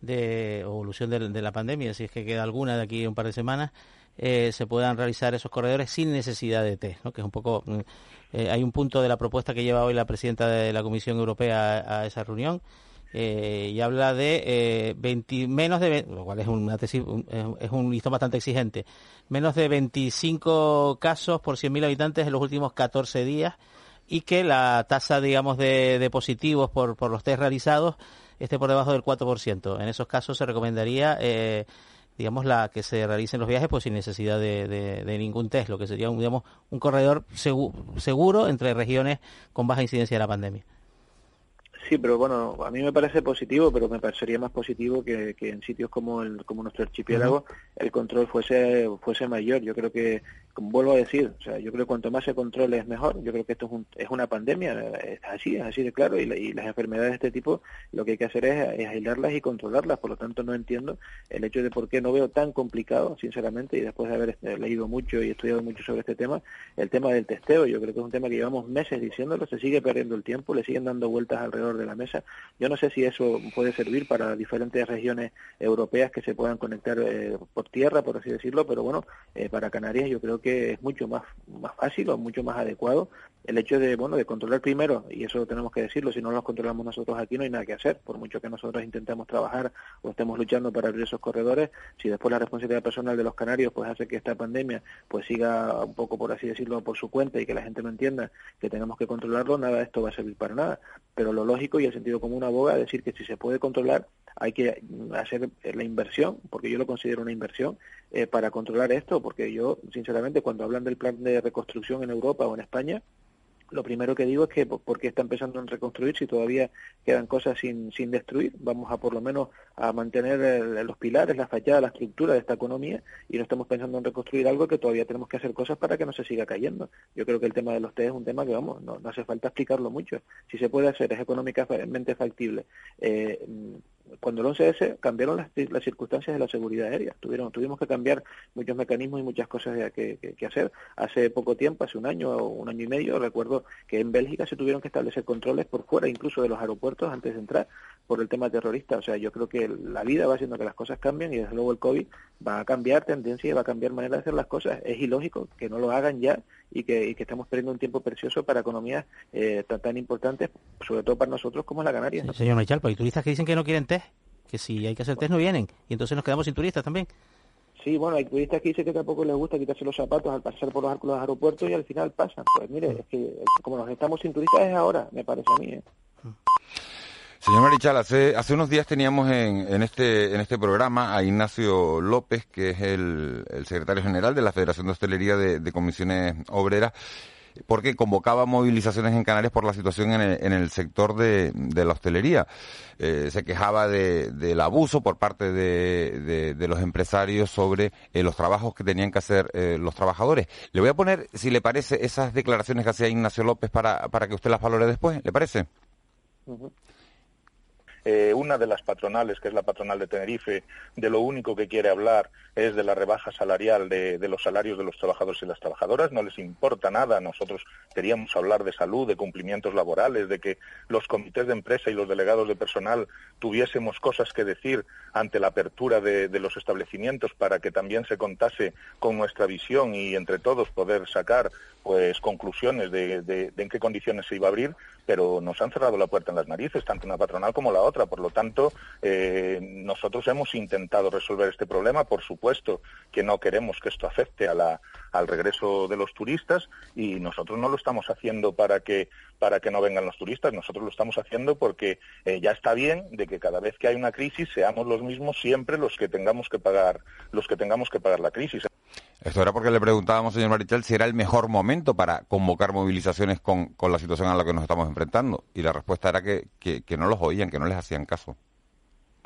de evolución de, la pandemia, si es que queda alguna de aquí un par de semanas, se puedan realizar esos corredores sin necesidad de test, ¿no? que es un poco... Mm, hay un punto de la propuesta que lleva hoy la presidenta de la Comisión Europea a esa reunión, eh, y habla de eh, menos de, lo cual es, un, es un listón bastante exigente, menos de 25 casos por 100.000 habitantes en los últimos 14 días y que la tasa, digamos, de, positivos por, por los test realizados esté por debajo del 4%. En esos casos se recomendaría, eh, digamos, la que se realicen los viajes pues sin necesidad de, ningún test, lo que sería, un, digamos, un corredor seguro entre regiones con baja incidencia de la pandemia. Sí, pero bueno, a mí me parece positivo, pero me parecería más positivo que, que en sitios como el, como nuestro archipiélago el control fuese fuese mayor. Yo creo que vuelvo a decir, o sea, yo creo que cuanto más se controle es mejor. Yo creo que esto es, un, es una pandemia, es así, es así de claro, y, las enfermedades de este tipo lo que hay que hacer es, aislarlas y controlarlas. Por lo tanto, no entiendo el hecho de por qué no veo tan complicado, sinceramente, y después de haber este, leído mucho y estudiado mucho sobre este tema, el tema del testeo. Yo creo que es un tema que llevamos meses diciéndolo, se sigue perdiendo el tiempo, le siguen dando vueltas alrededor de la mesa. Yo no sé si eso puede servir para diferentes regiones europeas que se puedan conectar eh, por tierra, por así decirlo, pero bueno, eh, para Canarias yo creo que es mucho más, más fácil o mucho más adecuado el hecho de, bueno, de controlar primero, y eso tenemos que decirlo, si no lo controlamos nosotros aquí no hay nada que hacer, por mucho que nosotros intentemos trabajar o estemos luchando para abrir esos corredores, si después la responsabilidad personal de los canarios pues hace que esta pandemia pues siga un poco, por así decirlo, por su cuenta y que la gente no entienda que tenemos que controlarlo, nada de esto va a servir para nada. Pero lo lógico y el sentido común aboga decir que si se puede controlar, hay que hacer la inversión, porque yo lo considero una inversión, eh, para controlar esto, porque yo, sinceramente, cuando hablan del plan de reconstrucción en Europa o en España, lo primero que digo es que por qué está empezando a reconstruir si todavía quedan cosas sin, sin destruir. Vamos a por lo menos a mantener los pilares, la fachada, la estructura de esta economía y no estamos pensando en reconstruir algo que todavía tenemos que hacer cosas para que no se siga cayendo. Yo creo que el tema de los test es un tema que, vamos, no, no hace falta explicarlo mucho. Si se puede hacer, es económicamente factible. Eh, cuando el 11S cambiaron las, las, circunstancias de la seguridad aérea. Tuvieron, tuvimos que cambiar muchos mecanismos y muchas cosas que, que, que, hacer. Hace poco tiempo, hace un año o un año y medio, recuerdo que en Bélgica se tuvieron que establecer controles por fuera incluso de los aeropuertos antes de entrar por el tema terrorista. O sea, yo creo que la vida va haciendo que las cosas cambien y desde luego el COVID va a cambiar tendencia y va a cambiar manera de hacer las cosas. Es ilógico que no lo hagan ya y que, y que estemos perdiendo un tiempo precioso para economías eh, tan, tan importantes, sobre todo para nosotros como la Canarias. señor Mechal, pues hay turistas que dicen que no quieren test, que si hay que hacer test no vienen y entonces nos quedamos sin turistas también. Sí, bueno, hay turistas que dicen que tampoco les gusta quitarse los zapatos al pasar por los, los aeropuertos y al final pasan. Pues mire, es que como nos estamos sin turistas es ahora, me parece a mí. ¿eh? Señor Marichal, hace, hace unos días teníamos en, en, este, en este programa a Ignacio López, que es el, el secretario general de la Federación de Hostelería de, de Comisiones Obreras, porque convocaba movilizaciones en Canarias por la situación en el, en el sector de, de, la hostelería. Eh, se quejaba de, del abuso por parte de, de los empresarios sobre eh, los trabajos que tenían que hacer eh, los trabajadores. Le voy a poner, si le parece, esas declaraciones que hacía Ignacio López para, para que usted las valore después. ¿Le parece? Eh, una de las patronales, que es la patronal de Tenerife, de lo único que quiere hablar es de la rebaja salarial de, de, los salarios de los trabajadores y las trabajadoras. No les importa nada. Nosotros queríamos hablar de salud, de cumplimientos laborales, de que los comités de empresa y los delegados de personal tuviésemos cosas que decir ante la apertura de, de los establecimientos para que también se contase con nuestra visión y entre todos poder sacar pues conclusiones de, de, en qué condiciones se iba a abrir, pero nos han cerrado la puerta en las narices, tanto una patronal como la otra. Por lo tanto, eh, nosotros hemos intentado resolver este problema. Por supuesto que no queremos que esto afecte a la, al regreso de los turistas y nosotros no lo estamos haciendo para que para que no vengan los turistas. Nosotros lo estamos haciendo porque eh, ya está bien de que cada vez que hay una crisis seamos los mismos siempre los que tengamos que pagar los que tengamos que pagar la crisis. Esto era porque le preguntábamos, señor Marichal, si era el mejor momento para convocar movilizaciones con, con la situación a la que nos estamos enfrentando. Y la respuesta era que, que, que no los oían, que no les hacían caso.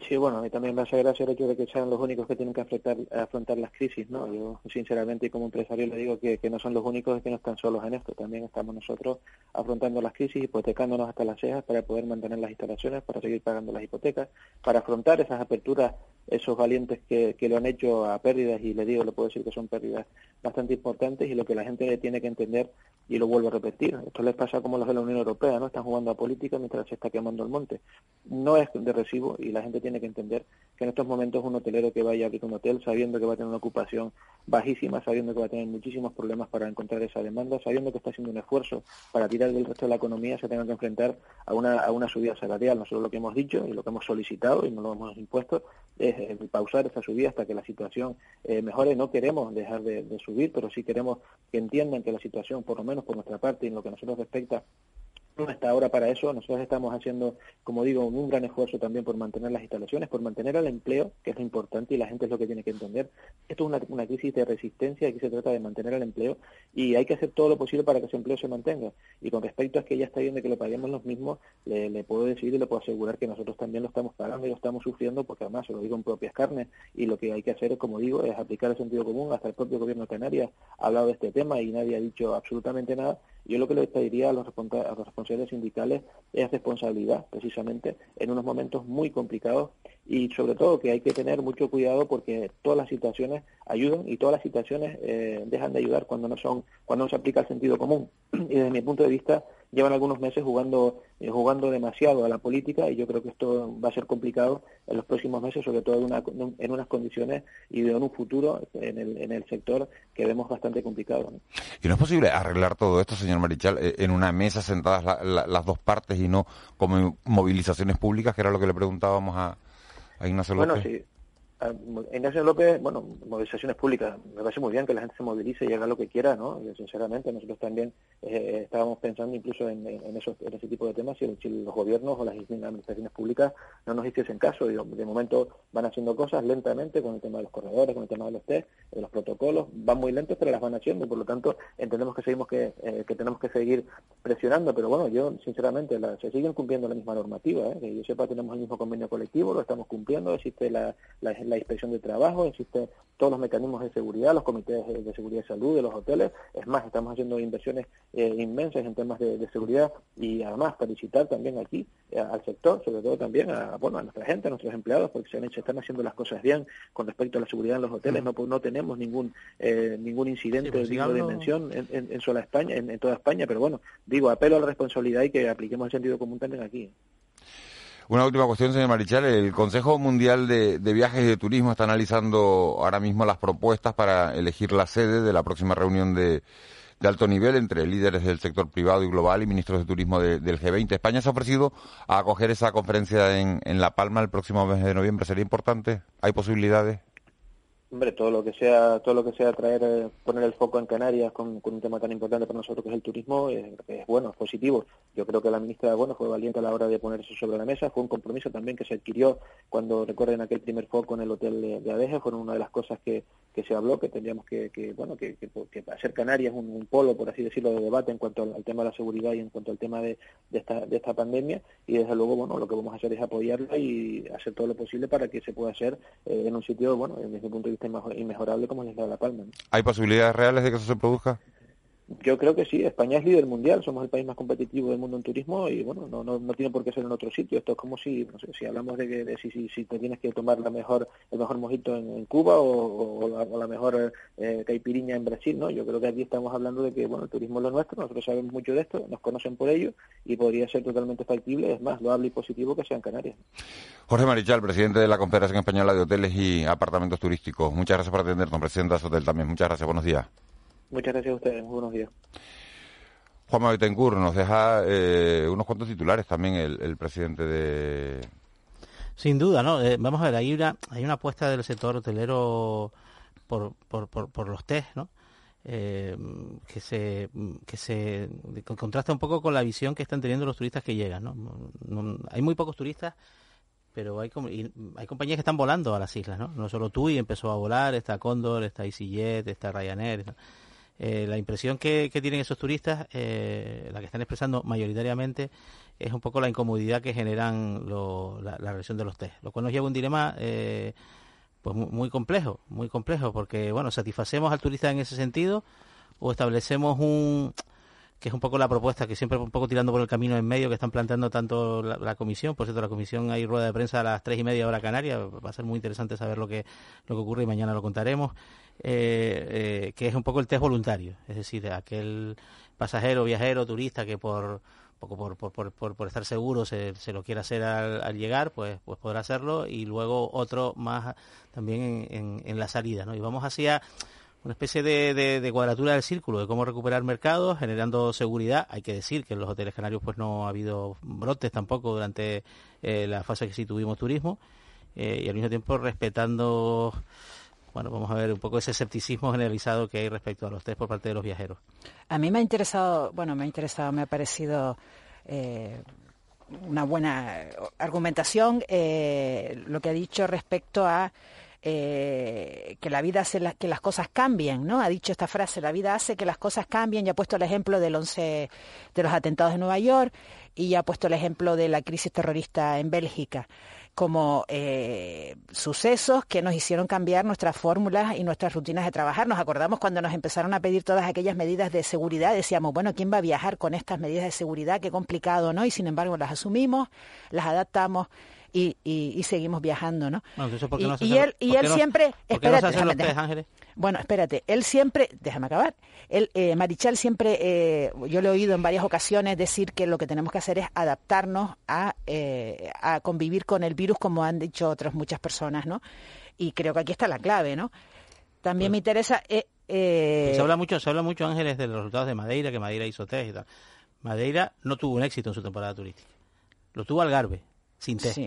Sí, bueno, a mí también me hace gracia el hecho de que sean los únicos que tienen que afrontar, afrontar las crisis, ¿no? Yo, sinceramente, y como empresario le digo que, no son los únicos que no están solos en esto. También estamos nosotros afrontando las crisis, hipotecándonos hasta las cejas para poder mantener las instalaciones, para seguir pagando las hipotecas, para afrontar esas aperturas, esos valientes que, que lo han hecho a pérdidas, y le digo, le puedo decir que son pérdidas bastante importantes, y lo que la gente tiene que entender, y lo vuelvo a repetir, esto les pasa como los de la Unión Europea, ¿no? Están jugando a política mientras se está quemando el monte. No es de recibo, y la gente tiene que entender que en estos momentos un hotelero que vaya a abrir un hotel sabiendo que va a tener una ocupación bajísima, sabiendo que va a tener muchísimos problemas para encontrar esa demanda, sabiendo que está haciendo un esfuerzo para tirar del resto de la economía, se tenga que enfrentar a una, a una subida salarial. Nosotros lo que hemos dicho y lo que hemos solicitado y no lo hemos impuesto es eh, pausar esa subida hasta que la situación eh, mejore. No queremos dejar de, de subir, pero sí queremos que entiendan que la situación, por lo menos por nuestra parte, y en lo que nosotros respecta, no está ahora para eso. Nosotros estamos haciendo, como digo, un gran esfuerzo también por mantener las instalaciones, por mantener el empleo, que es lo importante y la gente es lo que tiene que entender. Esto es una, una crisis de resistencia, aquí se trata de mantener el empleo y hay que hacer todo lo posible para que ese empleo se mantenga. Y con respecto a que ya está bien de que lo paguemos los mismos, le, le, puedo decir y le puedo asegurar que nosotros también lo estamos pagando y lo estamos sufriendo porque además se lo digo en propias carnes y lo que hay que hacer, como digo, es aplicar el sentido común. Hasta el propio gobierno de Canarias ha hablado de este tema y nadie ha dicho absolutamente nada. Yo lo que le pediría a los, a sindicales es responsabilidad, precisamente, en unos momentos muy complicados. Y sobre todo que hay que tener mucho cuidado porque todas las situaciones ayudan y todas las situaciones eh, dejan de ayudar cuando no son cuando no se aplica el sentido común. Y desde mi punto de vista llevan algunos meses jugando eh, jugando demasiado a la política y yo creo que esto va a ser complicado en los próximos meses sobre todo en, una, en unas condiciones y en un futuro en el, en el sector que vemos bastante complicado ¿no? y no es posible arreglar todo esto señor Marichal en una mesa sentadas la, la, las dos partes y no como movilizaciones públicas que era lo que le preguntábamos a, a Ignacio López bueno, sí Ignacio López, bueno, movilizaciones públicas. Me parece muy bien que la gente se movilice y haga lo que quiera, ¿no? sinceramente, nosotros también eh, estábamos pensando incluso en, ese tipo de temas si, los gobiernos o las administraciones públicas no nos hiciesen caso. de momento van haciendo cosas lentamente con el tema de los corredores, con el tema de los test, de los protocolos. Van muy lentos, pero las van haciendo. Por lo tanto, entendemos que seguimos que, eh, que tenemos que seguir presionando. Pero bueno, yo, sinceramente, la, se siguen cumpliendo la misma normativa. ¿eh? Que yo sepa, tenemos el mismo convenio colectivo, lo estamos cumpliendo. Existe la la inspección de trabajo, existen todos los mecanismos de seguridad, los comités de, seguridad y salud de los hoteles. Es más, estamos haciendo inversiones eh, inmensas en temas de, seguridad y además felicitar también aquí eh, al sector, sobre todo también a, bueno, a nuestra gente, a nuestros empleados, porque se, han hecho, están haciendo las cosas bien con respecto a la seguridad en los hoteles. No, no tenemos ningún eh, ningún incidente pues de dimensión en, en, sola España, en, en toda España, pero bueno, digo, apelo a la responsabilidad y que apliquemos el sentido común también aquí. Una última cuestión, señor Marichal. El Consejo Mundial de, Viajes y de Turismo está analizando ahora mismo las propuestas para elegir la sede de la próxima reunión de, alto nivel entre líderes del sector privado y global y ministros de turismo del G20. España se ha ofrecido a acoger esa conferencia en, en La Palma el próximo mes de noviembre. ¿Sería importante? ¿Hay posibilidades? Hombre, todo lo que sea, todo lo que sea traer, eh, poner el foco en Canarias con, un tema tan importante para nosotros que es el turismo, es, bueno, es positivo. Yo creo que la ministra, bueno, fue valiente a la hora de poner eso sobre la mesa. Fue un compromiso también que se adquirió cuando recuerden aquel primer foco en el hotel de, de Adeje. Fueron una de las cosas que, que se habló, que tendríamos que, que bueno, que, hacer Canarias un, un, polo, por así decirlo, de debate en cuanto al, tema de la seguridad y en cuanto al tema de, de, esta, de esta pandemia. Y desde luego, bueno, lo que vamos a hacer es apoyarla y hacer todo lo posible para que se pueda hacer eh, en un sitio, bueno, desde mi punto de ¿Hay posibilidades reales de que eso se produzca? Yo creo que sí, España es líder mundial, somos el país más competitivo del mundo en turismo y bueno, no, no, no tiene por qué ser en otro sitio. Esto es como si, no sé, si hablamos de que si, si, si, te tienes que tomar la mejor, el mejor mojito en, Cuba o, la, mejor eh, caipiriña en Brasil, ¿no? Yo creo que aquí estamos hablando de que, bueno, el turismo es lo nuestro, nosotros sabemos mucho de esto, nos conocen por ello y podría ser totalmente factible, es más, lo hablo y positivo que sea en Canarias. Jorge Marichal, presidente de la Confederación Española de Hoteles y Apartamentos Turísticos. Muchas gracias por atendernos, presidente de Hotel también. Muchas gracias, buenos días. Muchas gracias a ustedes, buenos días. Juan Betancourt nos deja eh, unos cuantos titulares también el, presidente de... Sin duda, ¿no? Eh, vamos a ver, hay una, hay una apuesta del sector hotelero por, por, por, los test, ¿no? Eh, que se que se contrasta un poco con la visión que están teniendo los turistas que llegan, ¿no? hay muy pocos turistas pero hay, hay compañías que están volando a las islas, ¿no? No solo TUI empezó a volar, está Condor, está EasyJet, está Ryanair. Eh, la impresión que, tienen esos turistas, eh, la que están expresando mayoritariamente, es un poco la incomodidad que generan la, la de los test, lo cual nos lleva a un dilema eh, pues muy, complejo, muy complejo, porque bueno, satisfacemos al turista en ese sentido o establecemos un que es un poco la propuesta que siempre un poco tirando por el camino en medio que están planteando tanto la, comisión. Por cierto, la comisión hay rueda de prensa a las tres y media hora canaria. Va a ser muy interesante saber lo que lo que ocurre y mañana lo contaremos. Eh, eh, que es un poco el test voluntario, es decir, aquel pasajero, viajero, turista que por poco por, por, estar seguro se, lo quiera hacer al, llegar, pues, pues podrá hacerlo y luego otro más también en, en, la salida, ¿no? Y vamos hacia una especie de, de, cuadratura del círculo de cómo recuperar mercados generando seguridad. Hay que decir que en los hoteles canarios pues no ha habido brotes tampoco durante eh, la fase que sí tuvimos turismo y al mismo tiempo respetando bueno, vamos a ver un poco ese escepticismo generalizado que hay respecto a los test por parte de los viajeros. A mí me ha interesado, bueno, me ha interesado, me ha parecido eh, una buena argumentación eh, lo que ha dicho respecto a eh, que la vida hace que las cosas cambien, ¿no? Ha dicho esta frase, la vida hace que las cosas cambien, y ha puesto el ejemplo del 11 de los atentados de Nueva York y ha puesto el ejemplo de la crisis terrorista en Bélgica como eh, sucesos que nos hicieron cambiar nuestras fórmulas y nuestras rutinas de trabajar. Nos acordamos cuando nos empezaron a pedir todas aquellas medidas de seguridad, decíamos, bueno, ¿quién va a viajar con estas medidas de seguridad? Qué complicado, ¿no? Y sin embargo las asumimos, las adaptamos y, y, seguimos viajando, ¿no? y, él, y él siempre... espérate, Bueno, espérate, él siempre... Déjame acabar. Él, eh, Marichal siempre, eh, yo le he oído en varias ocasiones decir que lo que tenemos que hacer es adaptarnos a, eh, a convivir con el virus, como han dicho otras muchas personas, ¿no? Y creo que aquí está la clave, ¿no? También me interesa... se habla mucho, se habla mucho, Ángeles, de los resultados de Madeira, que Madeira hizo test y tal. Madeira no tuvo un éxito en su temporada turística. Lo tuvo Algarve, sin test.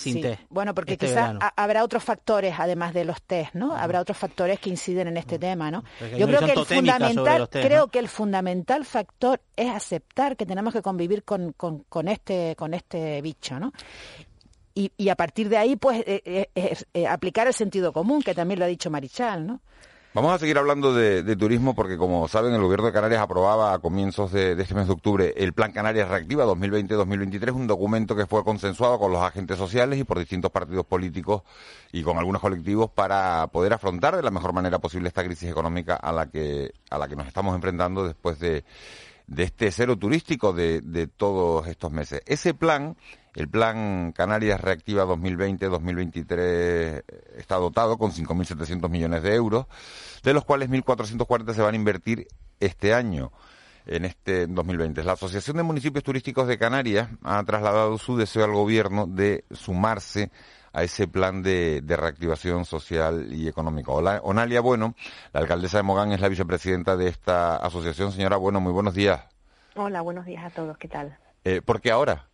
Sin Sí. Bueno, porque este quizás habrá otros factores además de los test, ¿no? Habrá otros factores que inciden en este tema, ¿no? Porque Yo creo que el fundamental, creo ¿no? que el fundamental factor es aceptar que tenemos que convivir con, con, con este con este bicho, ¿no? Y, y a partir de ahí, pues, eh, eh, eh, eh, aplicar el sentido común, que también lo ha dicho Marichal, ¿no? Vamos a seguir hablando de, turismo porque, como saben, el gobierno de Canarias aprobaba a comienzos de, de este mes de octubre el Plan Canarias Reactiva 2020-2023, un documento que fue consensuado con los agentes sociales y por distintos partidos políticos y con algunos colectivos para poder afrontar de la mejor manera posible esta crisis económica a la que, a la que nos estamos enfrentando después de, de este cero turístico de, de todos estos meses. Ese plan, el plan Canarias Reactiva 2020-2023, está dotado con 5.700 millones de euros, de los cuales 1.440 se van a invertir este año. En este 2020. La Asociación de Municipios Turísticos de Canarias ha trasladado su deseo al gobierno de sumarse a ese plan de, de reactivación social y económica. Hola, Onalia Bueno, la alcaldesa de Mogán, es la vicepresidenta de esta asociación. Señora Bueno, muy buenos días. Hola, buenos días a todos, ¿qué tal? Eh, ¿Por qué ahora?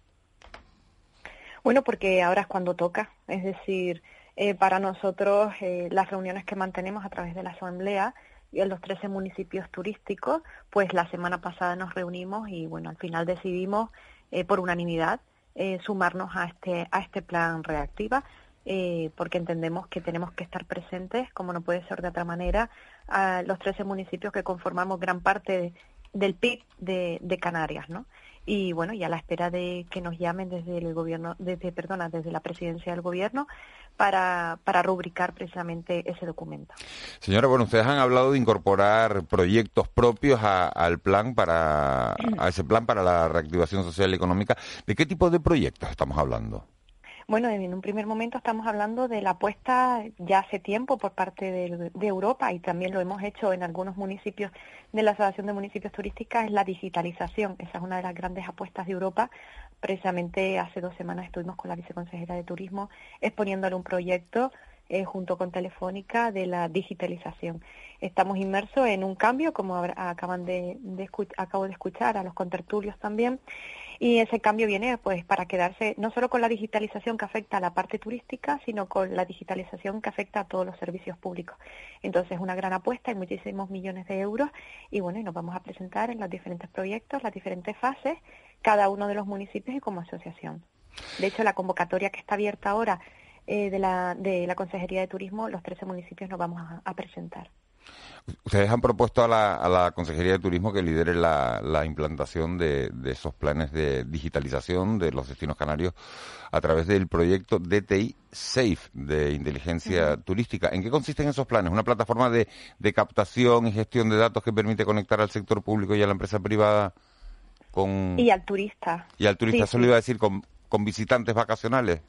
Bueno, porque ahora es cuando toca, es decir, eh, para nosotros eh, las reuniones que mantenemos a través de la Asamblea y en los 13 municipios turísticos, pues la semana pasada nos reunimos y bueno, al final decidimos eh, por unanimidad eh, sumarnos a este, a este plan reactiva. eh, porque entendemos que tenemos que estar presentes, como no puede ser de otra manera, a los 13 municipios que conformamos gran parte de- del PIB de, de Canarias, ¿no? Y bueno, y a la espera de que nos llamen desde el gobierno, desde, perdona, desde la presidencia del gobierno para, para rubricar precisamente ese documento. Señora, bueno, ustedes han hablado de incorporar proyectos propios al plan para, a ese plan para la reactivación social y económica. ¿De qué tipo de proyectos estamos hablando? Bueno, en un primer momento estamos hablando de la apuesta ya hace tiempo por parte de, Europa y también lo hemos hecho en algunos municipios de la Asociación de Municipios Turísticas, es la digitalización. Esa es una de las grandes apuestas de Europa. Precisamente hace dos semanas estuvimos con la viceconsejera de Turismo exponiéndole un proyecto eh, junto con Telefónica de la digitalización. Estamos inmersos en un cambio, como acaban de, de acabo de escuchar a los contertulios también, y ese cambio viene pues para quedarse no solo con la digitalización que afecta a la parte turística, sino con la digitalización que afecta a todos los servicios públicos. Entonces es una gran apuesta, hay muchísimos millones de euros y bueno, y nos vamos a presentar en los diferentes proyectos, las diferentes fases, cada uno de los municipios y como asociación. De hecho, la convocatoria que está abierta ahora eh, de, la, de la Consejería de Turismo, los 13 municipios nos vamos a presentar. Ustedes han propuesto a la, a la Consejería de Turismo que lidere la, la implantación de, de esos planes de digitalización de los destinos canarios a través del proyecto DTI SAFE de inteligencia turística. ¿En qué consisten esos planes? ¿Una plataforma de, de captación y gestión de datos que permite conectar al sector público y a la empresa privada con Y al turista. y al turista? Sí, Eso sí. le iba a decir con, con visitantes vacacionales.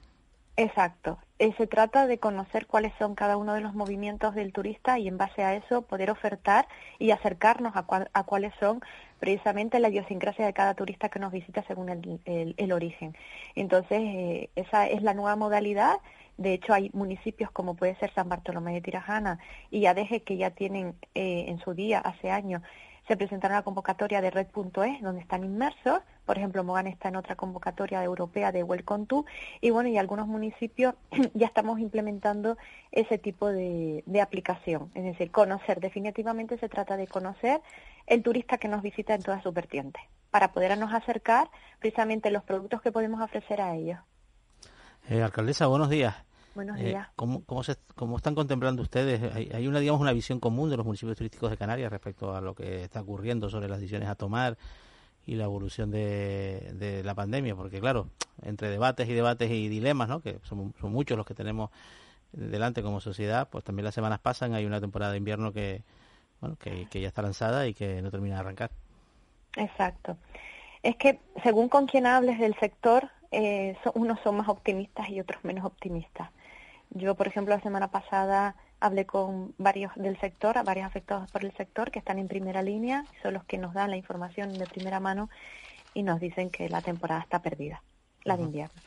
Exacto. Eh, se trata de conocer cuáles son cada uno de los movimientos del turista y en base a eso poder ofertar y acercarnos a, a cuáles son precisamente la idiosincrasia de cada turista que nos visita según el, el- el origen. Entonces, eh, esa es la nueva modalidad. De hecho, hay municipios como puede ser San Bartolomé de Tirajana y Adeje que ya tienen eh, en su día, hace años, se presentaron a la convocatoria de Red.es, donde están inmersos. Por ejemplo, Mogán está en otra convocatoria europea de Welcome To. Y bueno, y algunos municipios ya estamos implementando ese tipo de, de aplicación. Es decir, conocer. Definitivamente se trata de conocer el turista que nos visita en todas sus vertientes, para podernos acercar precisamente los productos que podemos ofrecer a ellos. Eh, alcaldesa, buenos días. Buenos Eh, días. ¿cómo, cómo, se- cómo están contemplando ustedes? Hay, hay una, digamos, una visión común de los municipios turísticos de Canarias respecto a lo que está ocurriendo sobre las decisiones a tomar y la evolución de, de la pandemia, porque claro, entre debates y debates y dilemas, ¿no? que son, son muchos los que tenemos delante como sociedad, pues también las semanas pasan, hay una temporada de invierno que, bueno, que, que ya está lanzada y que no termina de arrancar. Exacto. Es que según con quien hables del sector, eh, unos son más optimistas y otros menos optimistas. Yo, por ejemplo, la semana pasada hablé con varios del sector, varios afectados por el sector que están en primera línea, son los que nos dan la información de primera mano y nos dicen que la temporada está perdida, la de invierno.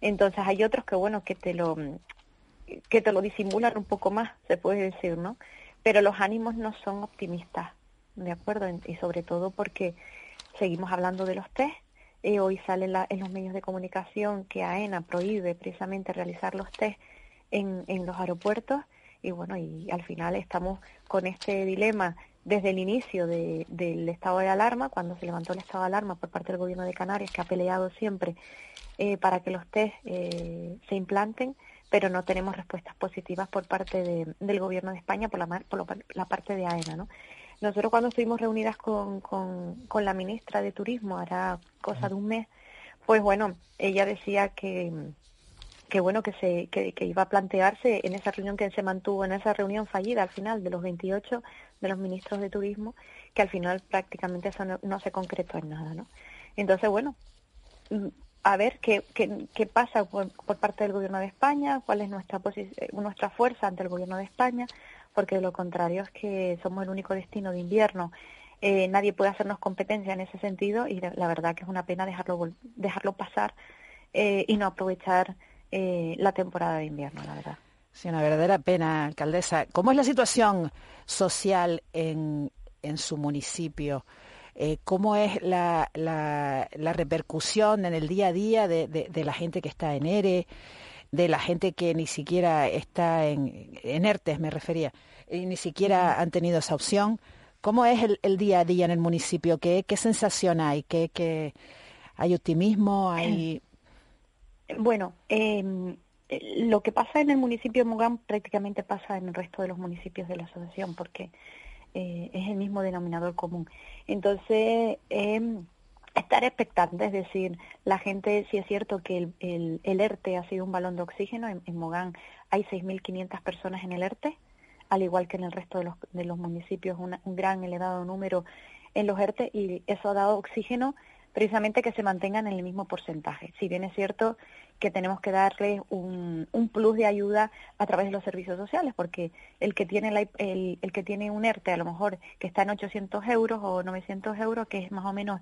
Entonces hay otros que bueno que te lo que te lo disimulan un poco más, se puede decir, ¿no? Pero los ánimos no son optimistas, ¿de acuerdo? Y sobre todo porque seguimos hablando de los test, Eh, hoy sale en, los medios de comunicación que AENA prohíbe precisamente realizar los test en, en los aeropuertos y bueno, y al final estamos con este dilema desde el inicio del estado de alarma, cuando se levantó el estado de alarma por parte del gobierno de Canarias, que ha peleado siempre eh, para que los test eh, se implanten, pero no tenemos respuestas positivas por parte del gobierno de España por la, por la parte de AENA, ¿no? Nosotros cuando estuvimos reunidas con, con, la ministra de Turismo, hará cosa de un mes, pues bueno, ella decía que, que bueno que se que, iba a plantearse en esa reunión que se mantuvo en esa reunión fallida al final de los 28 de los ministros de turismo que al final prácticamente eso no, se concretó en nada no entonces bueno a ver qué, qué, pasa por, parte del gobierno de España cuál es nuestra nuestra fuerza ante el gobierno de España porque de lo contrario es que somos el único destino de invierno. Eh, nadie puede hacernos competencia en ese sentido y la verdad que es una pena dejarlo dejarlo pasar eh, y no aprovechar eh, la temporada de invierno, la verdad. Sí, una verdadera pena, alcaldesa. ¿Cómo es la situación social en, en su municipio? Eh, ¿Cómo es la, la, repercusión en el día a día de, de, la gente que está en ERE, de la gente que ni siquiera está en, en ERTES, me refería, y ni siquiera han tenido esa opción? ¿Cómo es el, el día a día en el municipio? ¿Qué, qué sensación hay? ¿Qué, qué, ¿Hay optimismo? ¿Hay bueno, eh, lo que pasa en el municipio de Mogán prácticamente pasa en el resto de los municipios de la asociación, porque eh, es el mismo denominador común. Entonces, eh, estar expectante, es decir, la gente, si es cierto que el, el, el ERTE ha sido un balón de oxígeno, en, Mogán hay 6.500 personas en el ERTE, al igual que en el resto de los, de los municipios, un gran elevado número en los ERTE, y eso ha dado oxígeno precisamente que se mantengan en el mismo porcentaje. Si bien es cierto que tenemos que darle un, un plus de ayuda a través de los servicios sociales, porque el que tiene el, el, que tiene un ERTE a lo mejor que está en 800 euros o 900 euros, que es más o menos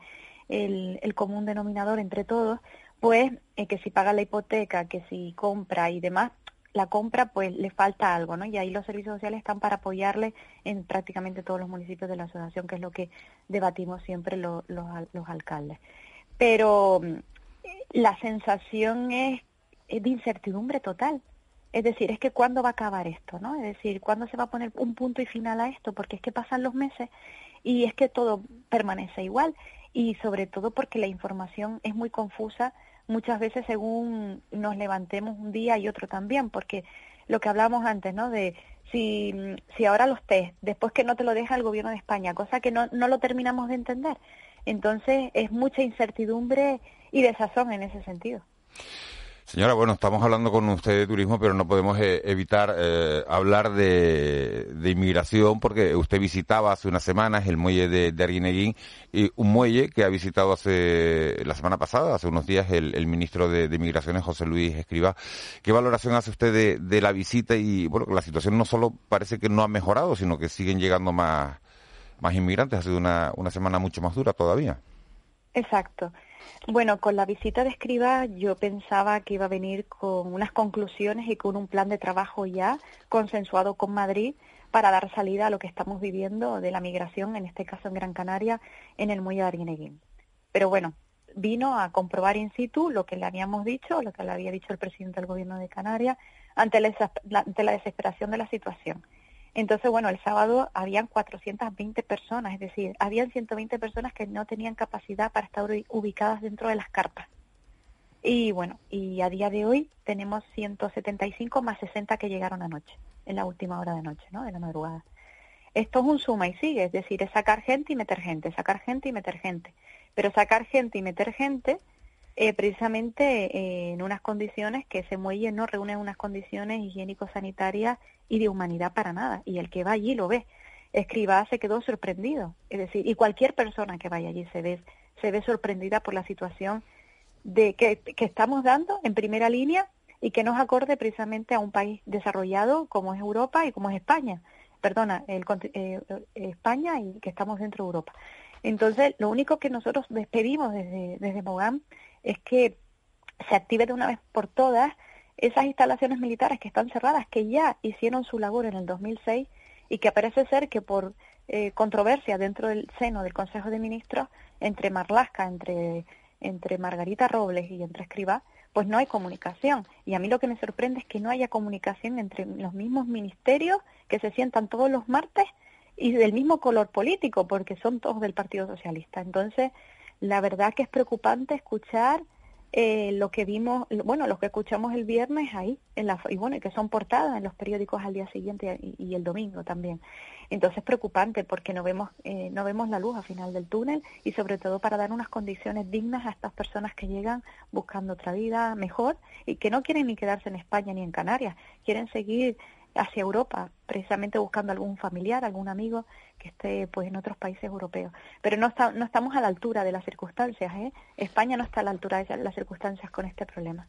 el, el común denominador entre todos, pues eh, que si paga la hipoteca, que si compra y demás, la compra pues le falta algo, ¿no? Y ahí los servicios sociales están para apoyarle en prácticamente todos los municipios de la asociación, que es lo que debatimos siempre los, los alcaldes. Pero mm, la sensación es, de incertidumbre total. Es decir, es que cuándo va a acabar esto, ¿no? Es decir, cuándo se va a poner un punto y final a esto, porque es que pasan los meses y es que todo permanece igual y sobre todo porque la información es muy confusa muchas veces según nos levantemos un día y otro también, porque lo que hablamos antes, ¿no? De si, si ahora los test, después que no te lo deja el gobierno de España, cosa que no, no lo terminamos de entender. Entonces es mucha incertidumbre y desazón en ese sentido. Señora, bueno, estamos hablando con usted de turismo, pero no podemos eh, evitar eh, hablar de, inmigración porque usted visitaba hace unas semanas el muelle de, de y un muelle que ha visitado hace la semana pasada, hace unos días, el, ministro de, de, Migraciones, José Luis Escriba. ¿Qué valoración hace usted de, la visita? Y bueno, la situación no solo parece que no ha mejorado, sino que siguen llegando más, más inmigrantes. Ha sido una, una semana mucho más dura todavía. Exacto. Bueno, con la visita de Escriba yo pensaba que iba a venir con unas conclusiones y con un plan de trabajo ya consensuado con Madrid para dar salida a lo que estamos viviendo de la migración, en este caso en Gran Canaria, en el muelle de Arguineguín. Pero bueno, vino a comprobar in situ lo que le habíamos dicho, lo que le había dicho el presidente del gobierno de Canarias, ante ante la desesperación de la situación. Entonces, bueno, el sábado habían 420 personas, es decir, habían 120 personas que no tenían capacidad para estar ubicadas dentro de las carpas. Y bueno, y a día de hoy tenemos 175 más 60 que llegaron anoche, en la última hora de noche, ¿no? De la madrugada. Esto es un suma y sigue, es decir, es sacar gente y meter gente, sacar gente y meter gente. Pero sacar gente y meter gente eh, precisamente eh, en unas condiciones que ese muelle no reúne unas condiciones higiénico-sanitarias y de humanidad para nada. Y el que va allí lo ve. Escriba se quedó sorprendido. Es decir, y cualquier persona que vaya allí se ve, se ve sorprendida por la situación de que, que estamos dando en primera línea y que nos acorde precisamente a un país desarrollado como es Europa y como es España. Perdona, el, eh, España y que estamos dentro de Europa. Entonces, lo único que nosotros despedimos desde, desde Mogán es que se active de una vez por todas esas instalaciones militares que están cerradas, que ya hicieron su labor en el 2006 y que parece ser que por eh, controversia dentro del seno del Consejo de Ministros, entre Marlasca, entre entre Margarita Robles y entre Escribá, pues no hay comunicación. Y a mí lo que me sorprende es que no haya comunicación entre los mismos ministerios que se sientan todos los martes y del mismo color político, porque son todos del Partido Socialista. Entonces, la verdad que es preocupante escuchar eh, lo que vimos, bueno, lo que escuchamos el viernes ahí, en la, y bueno, que son portadas en los periódicos al día siguiente y, el domingo también. Entonces es preocupante porque no vemos, eh, no vemos la luz al final del túnel y sobre todo para dar unas condiciones dignas a estas personas que llegan buscando otra vida mejor y que no quieren ni quedarse en España ni en Canarias, quieren seguir hacia Europa, precisamente buscando algún familiar, algún amigo que esté pues en otros países europeos. Pero no, está, no estamos a la altura de las circunstancias. ¿eh? España no está a la altura de las circunstancias con este problema.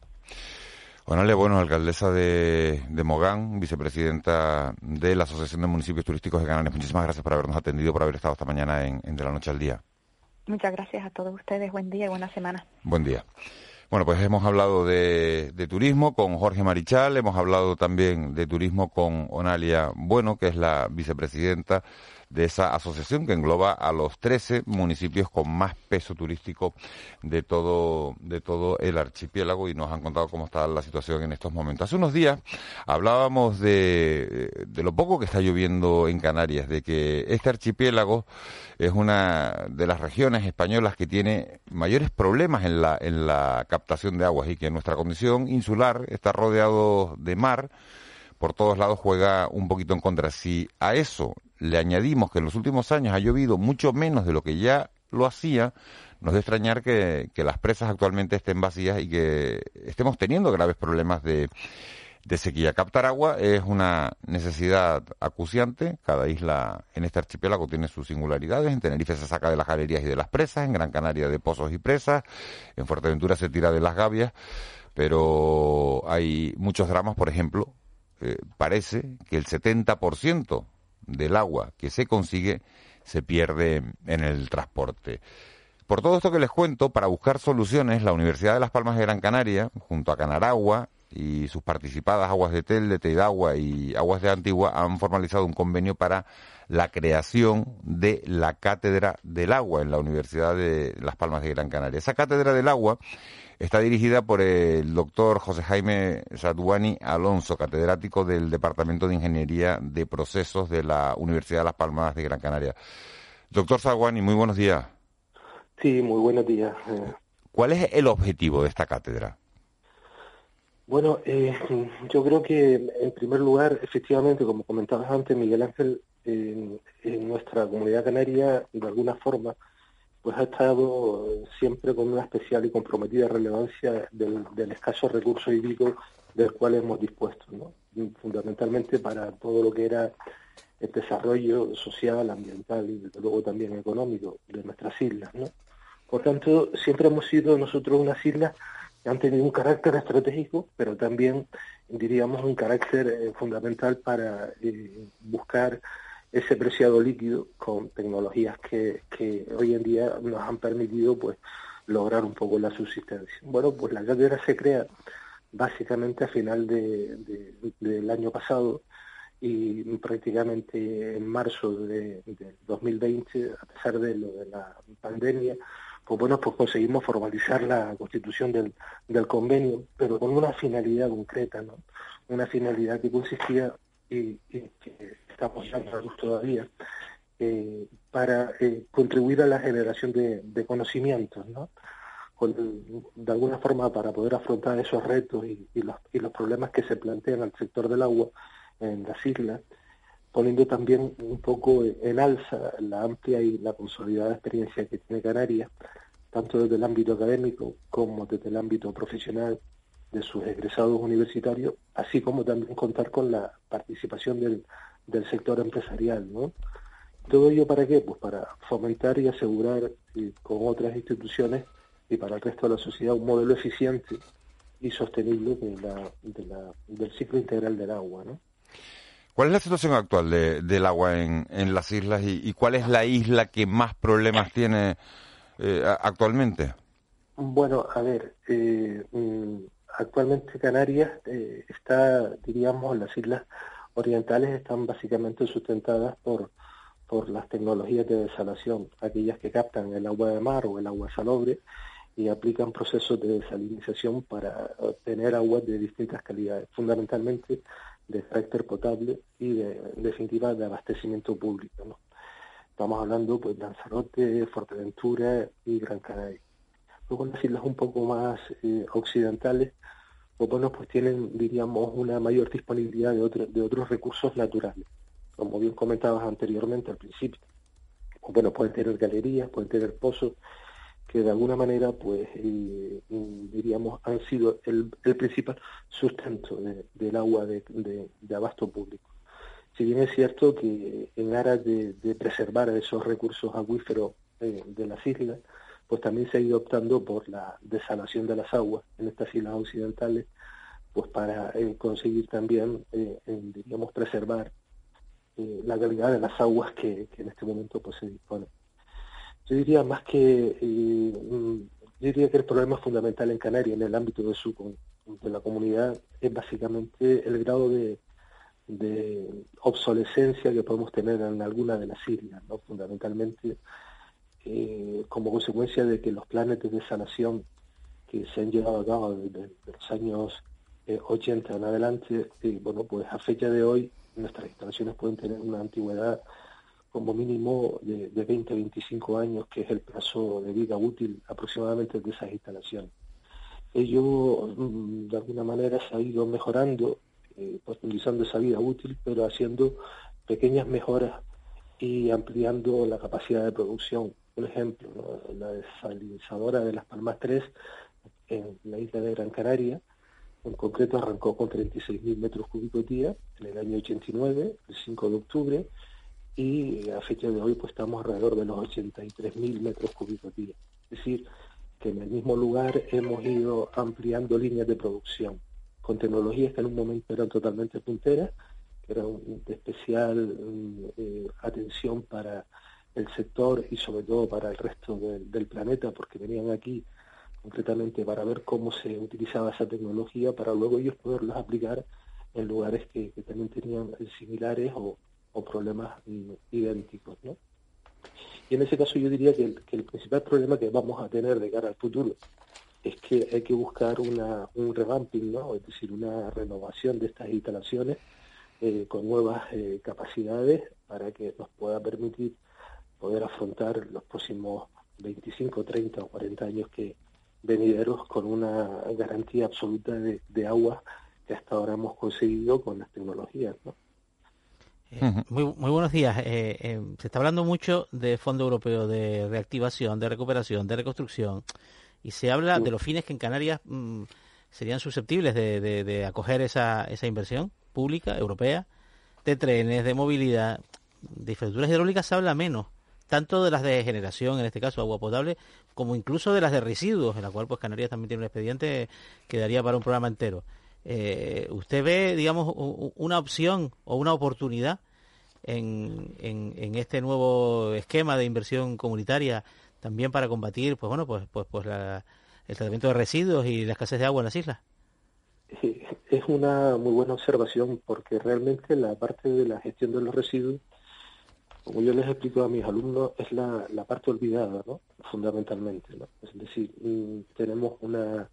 Bueno, bueno, alcaldesa de, de, Mogán, vicepresidenta de la Asociación de Municipios Turísticos de Canarias. Muchísimas gracias por habernos atendido, por haber estado esta mañana en, en De la Noche al Día. Muchas gracias a todos ustedes. Buen día y buena semana. Buen día. Bueno, pues hemos hablado de, turismo con Jorge Marichal, hemos hablado también de turismo con Onalia Bueno, que es la vicepresidenta de esa asociación que engloba a los 13 municipios con más peso turístico de todo, de todo el archipiélago y nos han contado cómo está la situación en estos momentos. Hace unos días hablábamos de, de lo poco que está lloviendo en Canarias, de que este archipiélago es una de las regiones españolas que tiene mayores problemas en la, en la captación de aguas y que nuestra condición insular está rodeado de mar por todos lados juega un poquito en contra. Si a eso le añadimos que en los últimos años ha llovido mucho menos de lo que ya lo hacía, nos de extrañar que, las presas actualmente estén vacías y que estemos teniendo graves problemas de, de sequía. Captar agua es una necesidad acuciante. Cada isla en este archipiélago tiene sus singularidades. En Tenerife se saca de las galerías y de las presas, en Gran Canaria de pozos y presas, en Fuerteventura se tira de las gavias, pero hay muchos dramas, por ejemplo, eh, parece que el 70% del agua que se consigue se pierde en el transporte. Por todo esto que les cuento, para buscar soluciones, la Universidad de Las Palmas de Gran Canaria, junto a Canaragua y sus participadas Aguas de Tel, de Teidagua y Aguas de Antigua, han formalizado un convenio para la creación de la Cátedra del Agua en la Universidad de Las Palmas de Gran Canaria. Esa Cátedra del Agua Está dirigida por el doctor José Jaime Saduani Alonso, catedrático del Departamento de Ingeniería de Procesos de la Universidad de Las Palmas de Gran Canaria. Doctor Saduani, muy buenos días. Sí, muy buenos días. ¿Cuál es el objetivo de esta cátedra? Bueno, eh, yo creo que en primer lugar, efectivamente, como comentabas antes, Miguel Ángel, en nuestra comunidad canaria, de alguna forma, pues ha estado siempre con una especial y comprometida relevancia del, escaso recurso hídrico del cual hemos dispuesto, ¿no? fundamentalmente para todo lo que era el desarrollo social, ambiental y desde luego también económico de nuestras islas. ¿no? Por tanto, siempre hemos sido nosotros unas islas han tenido un carácter estratégico, pero también diríamos un carácter eh, fundamental para eh, buscar ese preciado líquido con tecnologías que, hoy en día nos han permitido pues lograr un poco la subsistencia. Bueno, pues la cátedra se crea básicamente a final de, del año pasado y prácticamente en marzo de, 2020, a pesar de lo de la pandemia, pues bueno, pues conseguimos formalizar la constitución del, del convenio, pero con una finalidad concreta, ¿no? Una finalidad que consistía y, y que estamos dando todavía, eh, para eh, contribuir a la generación de, conocimientos, ¿no? de alguna forma para poder afrontar esos retos y, y los problemas que se plantean al sector del agua en las islas, poniendo también un poco en alza la amplia y la consolidada experiencia que tiene Canarias, tanto desde el ámbito académico como desde el ámbito profesional de sus egresados universitarios, así como también contar con la participación del, del sector empresarial, ¿no? ¿Todo ello para qué? Pues para fomentar y asegurar con otras instituciones y para el resto de la sociedad un modelo eficiente y sostenible de la, de la, del ciclo integral del agua, ¿no? ¿Cuál es la situación actual de, del agua en, las islas y, cuál es la isla que más problemas tiene eh, actualmente? Bueno, a ver, eh, mm, actualmente Canarias eh, está, diríamos, las islas orientales están básicamente sustentadas por, por las tecnologías de desalación, aquellas que captan el agua de mar o el agua salobre y aplican procesos de desalinización para obtener agua de distintas calidades, fundamentalmente de carácter potable y de, en definitiva de abastecimiento público. ¿no? Estamos hablando pues de Lanzarote, Fuerteventura y Gran Canaria. Luego las islas un poco más eh, occidentales, pues bueno, pues tienen, diríamos, una mayor disponibilidad de, de otros recursos naturales, como bien comentabas anteriormente al principio. Pues bueno, pueden tener galerías, pueden tener pozos, que de alguna manera, pues, eh, diríamos, han sido el, principal sustento del agua de, abasto público. Si bien es cierto que en aras de, preservar esos recursos acuíferos eh, de las islas, pues también se ha ido optando por la desalación de las aguas en estas islas occidentales, pues para eh, conseguir también, diríamos, preservar la calidad de las aguas que, que en este momento pues se disponen. Yo diría más que, eh, mm, diría que el problema fundamental en Canarias, en el ámbito de, su, la comunidad, es básicamente el grado de, obsolescencia que podemos tener en alguna de las islas, ¿no? fundamentalmente eh, como consecuencia de que los planes de desalación que se han llevado a cabo desde, los años 80 eh, en adelante, bueno, pues a fecha de hoy nuestras instalaciones pueden tener una antigüedad como mínimo de, de 20 a 25 años, que es el plazo de vida útil aproximadamente de esas instalaciones. Ello, mm, de alguna manera, se ha ido mejorando, eh, profundizando esa vida útil, pero haciendo pequeñas mejoras y ampliando la capacidad de producción. Por ejemplo, la desalinizadora de Las Palmas 3 en la isla de Gran Canaria, en concreto arrancó con 36.000 metros cúbicos día en el año 89, el 5 de octubre, y a fecha de hoy pues estamos alrededor de los 83.000 metros cúbicos día. Es decir, que en el mismo lugar hemos ido ampliando líneas de producción con tecnologías que en un momento eran totalmente punteras, que eran de especial mm, eh, atención para el sector y sobre todo para el resto del planeta, porque venían aquí concretamente para ver cómo se utilizaba esa tecnología para luego ellos poderlos aplicar en lugares que, que también tenían similares o, o problemas idénticos. ¿no? Y en ese caso yo diría que el, principal problema que vamos a tener de cara al futuro es que hay que buscar una, un revamping, ¿no? es decir, una renovación de estas instalaciones eh, con nuevas eh, capacidades para que nos pueda permitir poder afrontar los próximos 25, 30 o 40 años que venideros con una garantía absoluta de, de agua que hasta ahora hemos conseguido con las tecnologías. ¿no? Eh, muy, muy buenos días. Eh, eh, se está hablando mucho de Fondo Europeo de Reactivación, de Recuperación, de Reconstrucción, y se habla de los fines que en Canarias mm, serían susceptibles de, de, acoger esa, esa inversión pública, europea, de trenes, de movilidad. De infraestructuras hidráulicas se habla menos, tanto de las de generación, en este caso agua potable, como incluso de las de residuos, en la cual pues Canarias también tiene un expediente que daría para un programa entero. Eh, ¿Usted ve, digamos, una opción o una oportunidad en, en, este nuevo esquema de inversión comunitaria también para combatir, pues bueno, pues, pues, pues el tratamiento de residuos y la escasez de agua en las islas? es una muy buena observación porque realmente la parte de la gestión de los residuos, como yo les explico a mis alumnos, es la, la parte olvidada, ¿no? Fundamentalmente, ¿no? Es decir, mm, tenemos una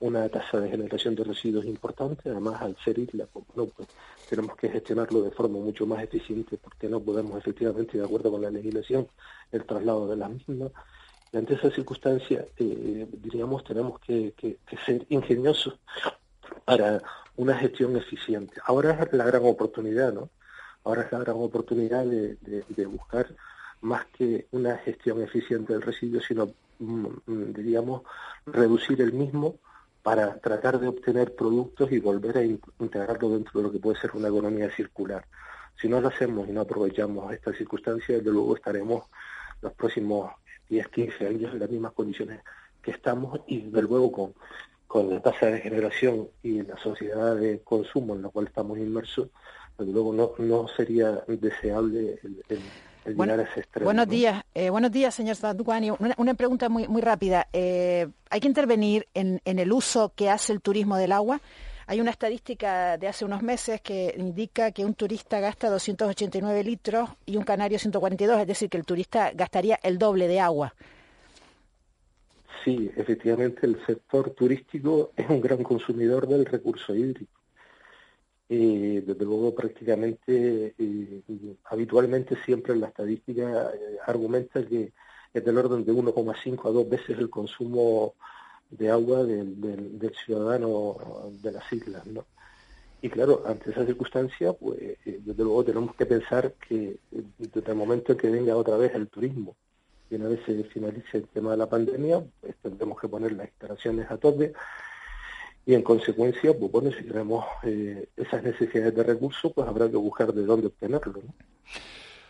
una tasa de generación de residuos importante, además al ser isla, pues, pues, tenemos que gestionarlo de forma mucho más eficiente porque no podemos efectivamente, de acuerdo con la legislación, el traslado de las mismas. Y ante esa circunstancia, eh, diríamos, tenemos que, ser ingeniosos para una gestión eficiente. Ahora es la gran oportunidad, ¿no? Ahora es la gran oportunidad de, de buscar más que una gestión eficiente del residuo, sino, mm, mm, diríamos, reducir el mismo para tratar de obtener productos y volver a integrarlo dentro de lo que puede ser una economía circular. Si no lo hacemos y no aprovechamos esta circunstancia, desde luego estaremos los próximos 10, 15 años en las mismas condiciones que estamos y desde luego con, con la tasa de generación y la sociedad de consumo en la cual estamos inmersos, desde luego no, no sería deseable el buenos días, eh, buenos días, señor Saduani. Una, pregunta muy, muy rápida. Eh, ¿Hay que intervenir en, el uso que hace el turismo del agua? Hay una estadística de hace unos meses que indica que un turista gasta 289 litros y un canario 142, es decir, que el turista gastaría el doble de agua. sí, efectivamente el sector turístico es un gran consumidor del recurso hídrico. Y desde luego prácticamente, eh, habitualmente siempre la estadística eh, argumenta que es del orden de 1,5 a 2 veces el consumo de agua del, del, ciudadano de las islas, ¿no? Y claro, ante esa circunstancia, pues eh, desde luego tenemos que pensar que desde el momento en que venga otra vez el turismo, y una vez se finalice el tema de la pandemia, pues tendremos que poner las instalaciones a tope y en consecuencia, pues bueno, si tenemos eh, esas necesidades de recursos, pues habrá que buscar de dónde obtenerlo. ¿no?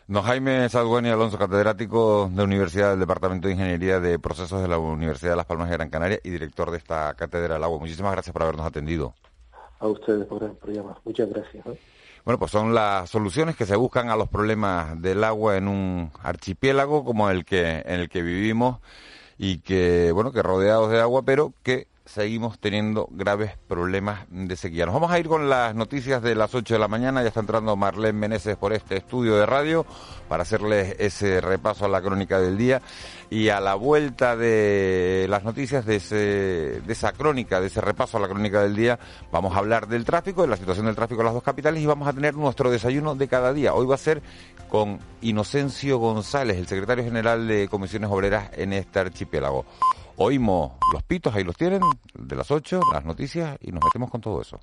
Don Jaime Salgueni Alonso, catedrático de Universidad del Departamento de Ingeniería de Procesos de la Universidad de Las Palmas de Gran Canaria y director de esta cátedra del agua. Muchísimas gracias por habernos atendido. A ustedes por, por llamar. Muchas gracias. ¿eh? Bueno, pues son las soluciones que se buscan a los problemas del agua en un archipiélago como el que en el que vivimos y que bueno, que rodeados de agua, pero que seguimos teniendo graves problemas de sequía. Nos vamos a ir con las noticias de las 8 de la mañana. Ya está entrando Marlene Meneses por este estudio de radio para hacerles ese repaso a la crónica del día. Y a la vuelta de las noticias de, esa crónica, de ese repaso a la crónica del día, vamos a hablar del tráfico, de la situación del tráfico en las dos capitales y vamos a tener nuestro desayuno de cada día. Hoy va a ser con Inocencio González, el secretario general de Comisiones Obreras en este archipiélago. Oímos los pitos, ahí los tienen, de las 8, las noticias y nos metemos con todo eso.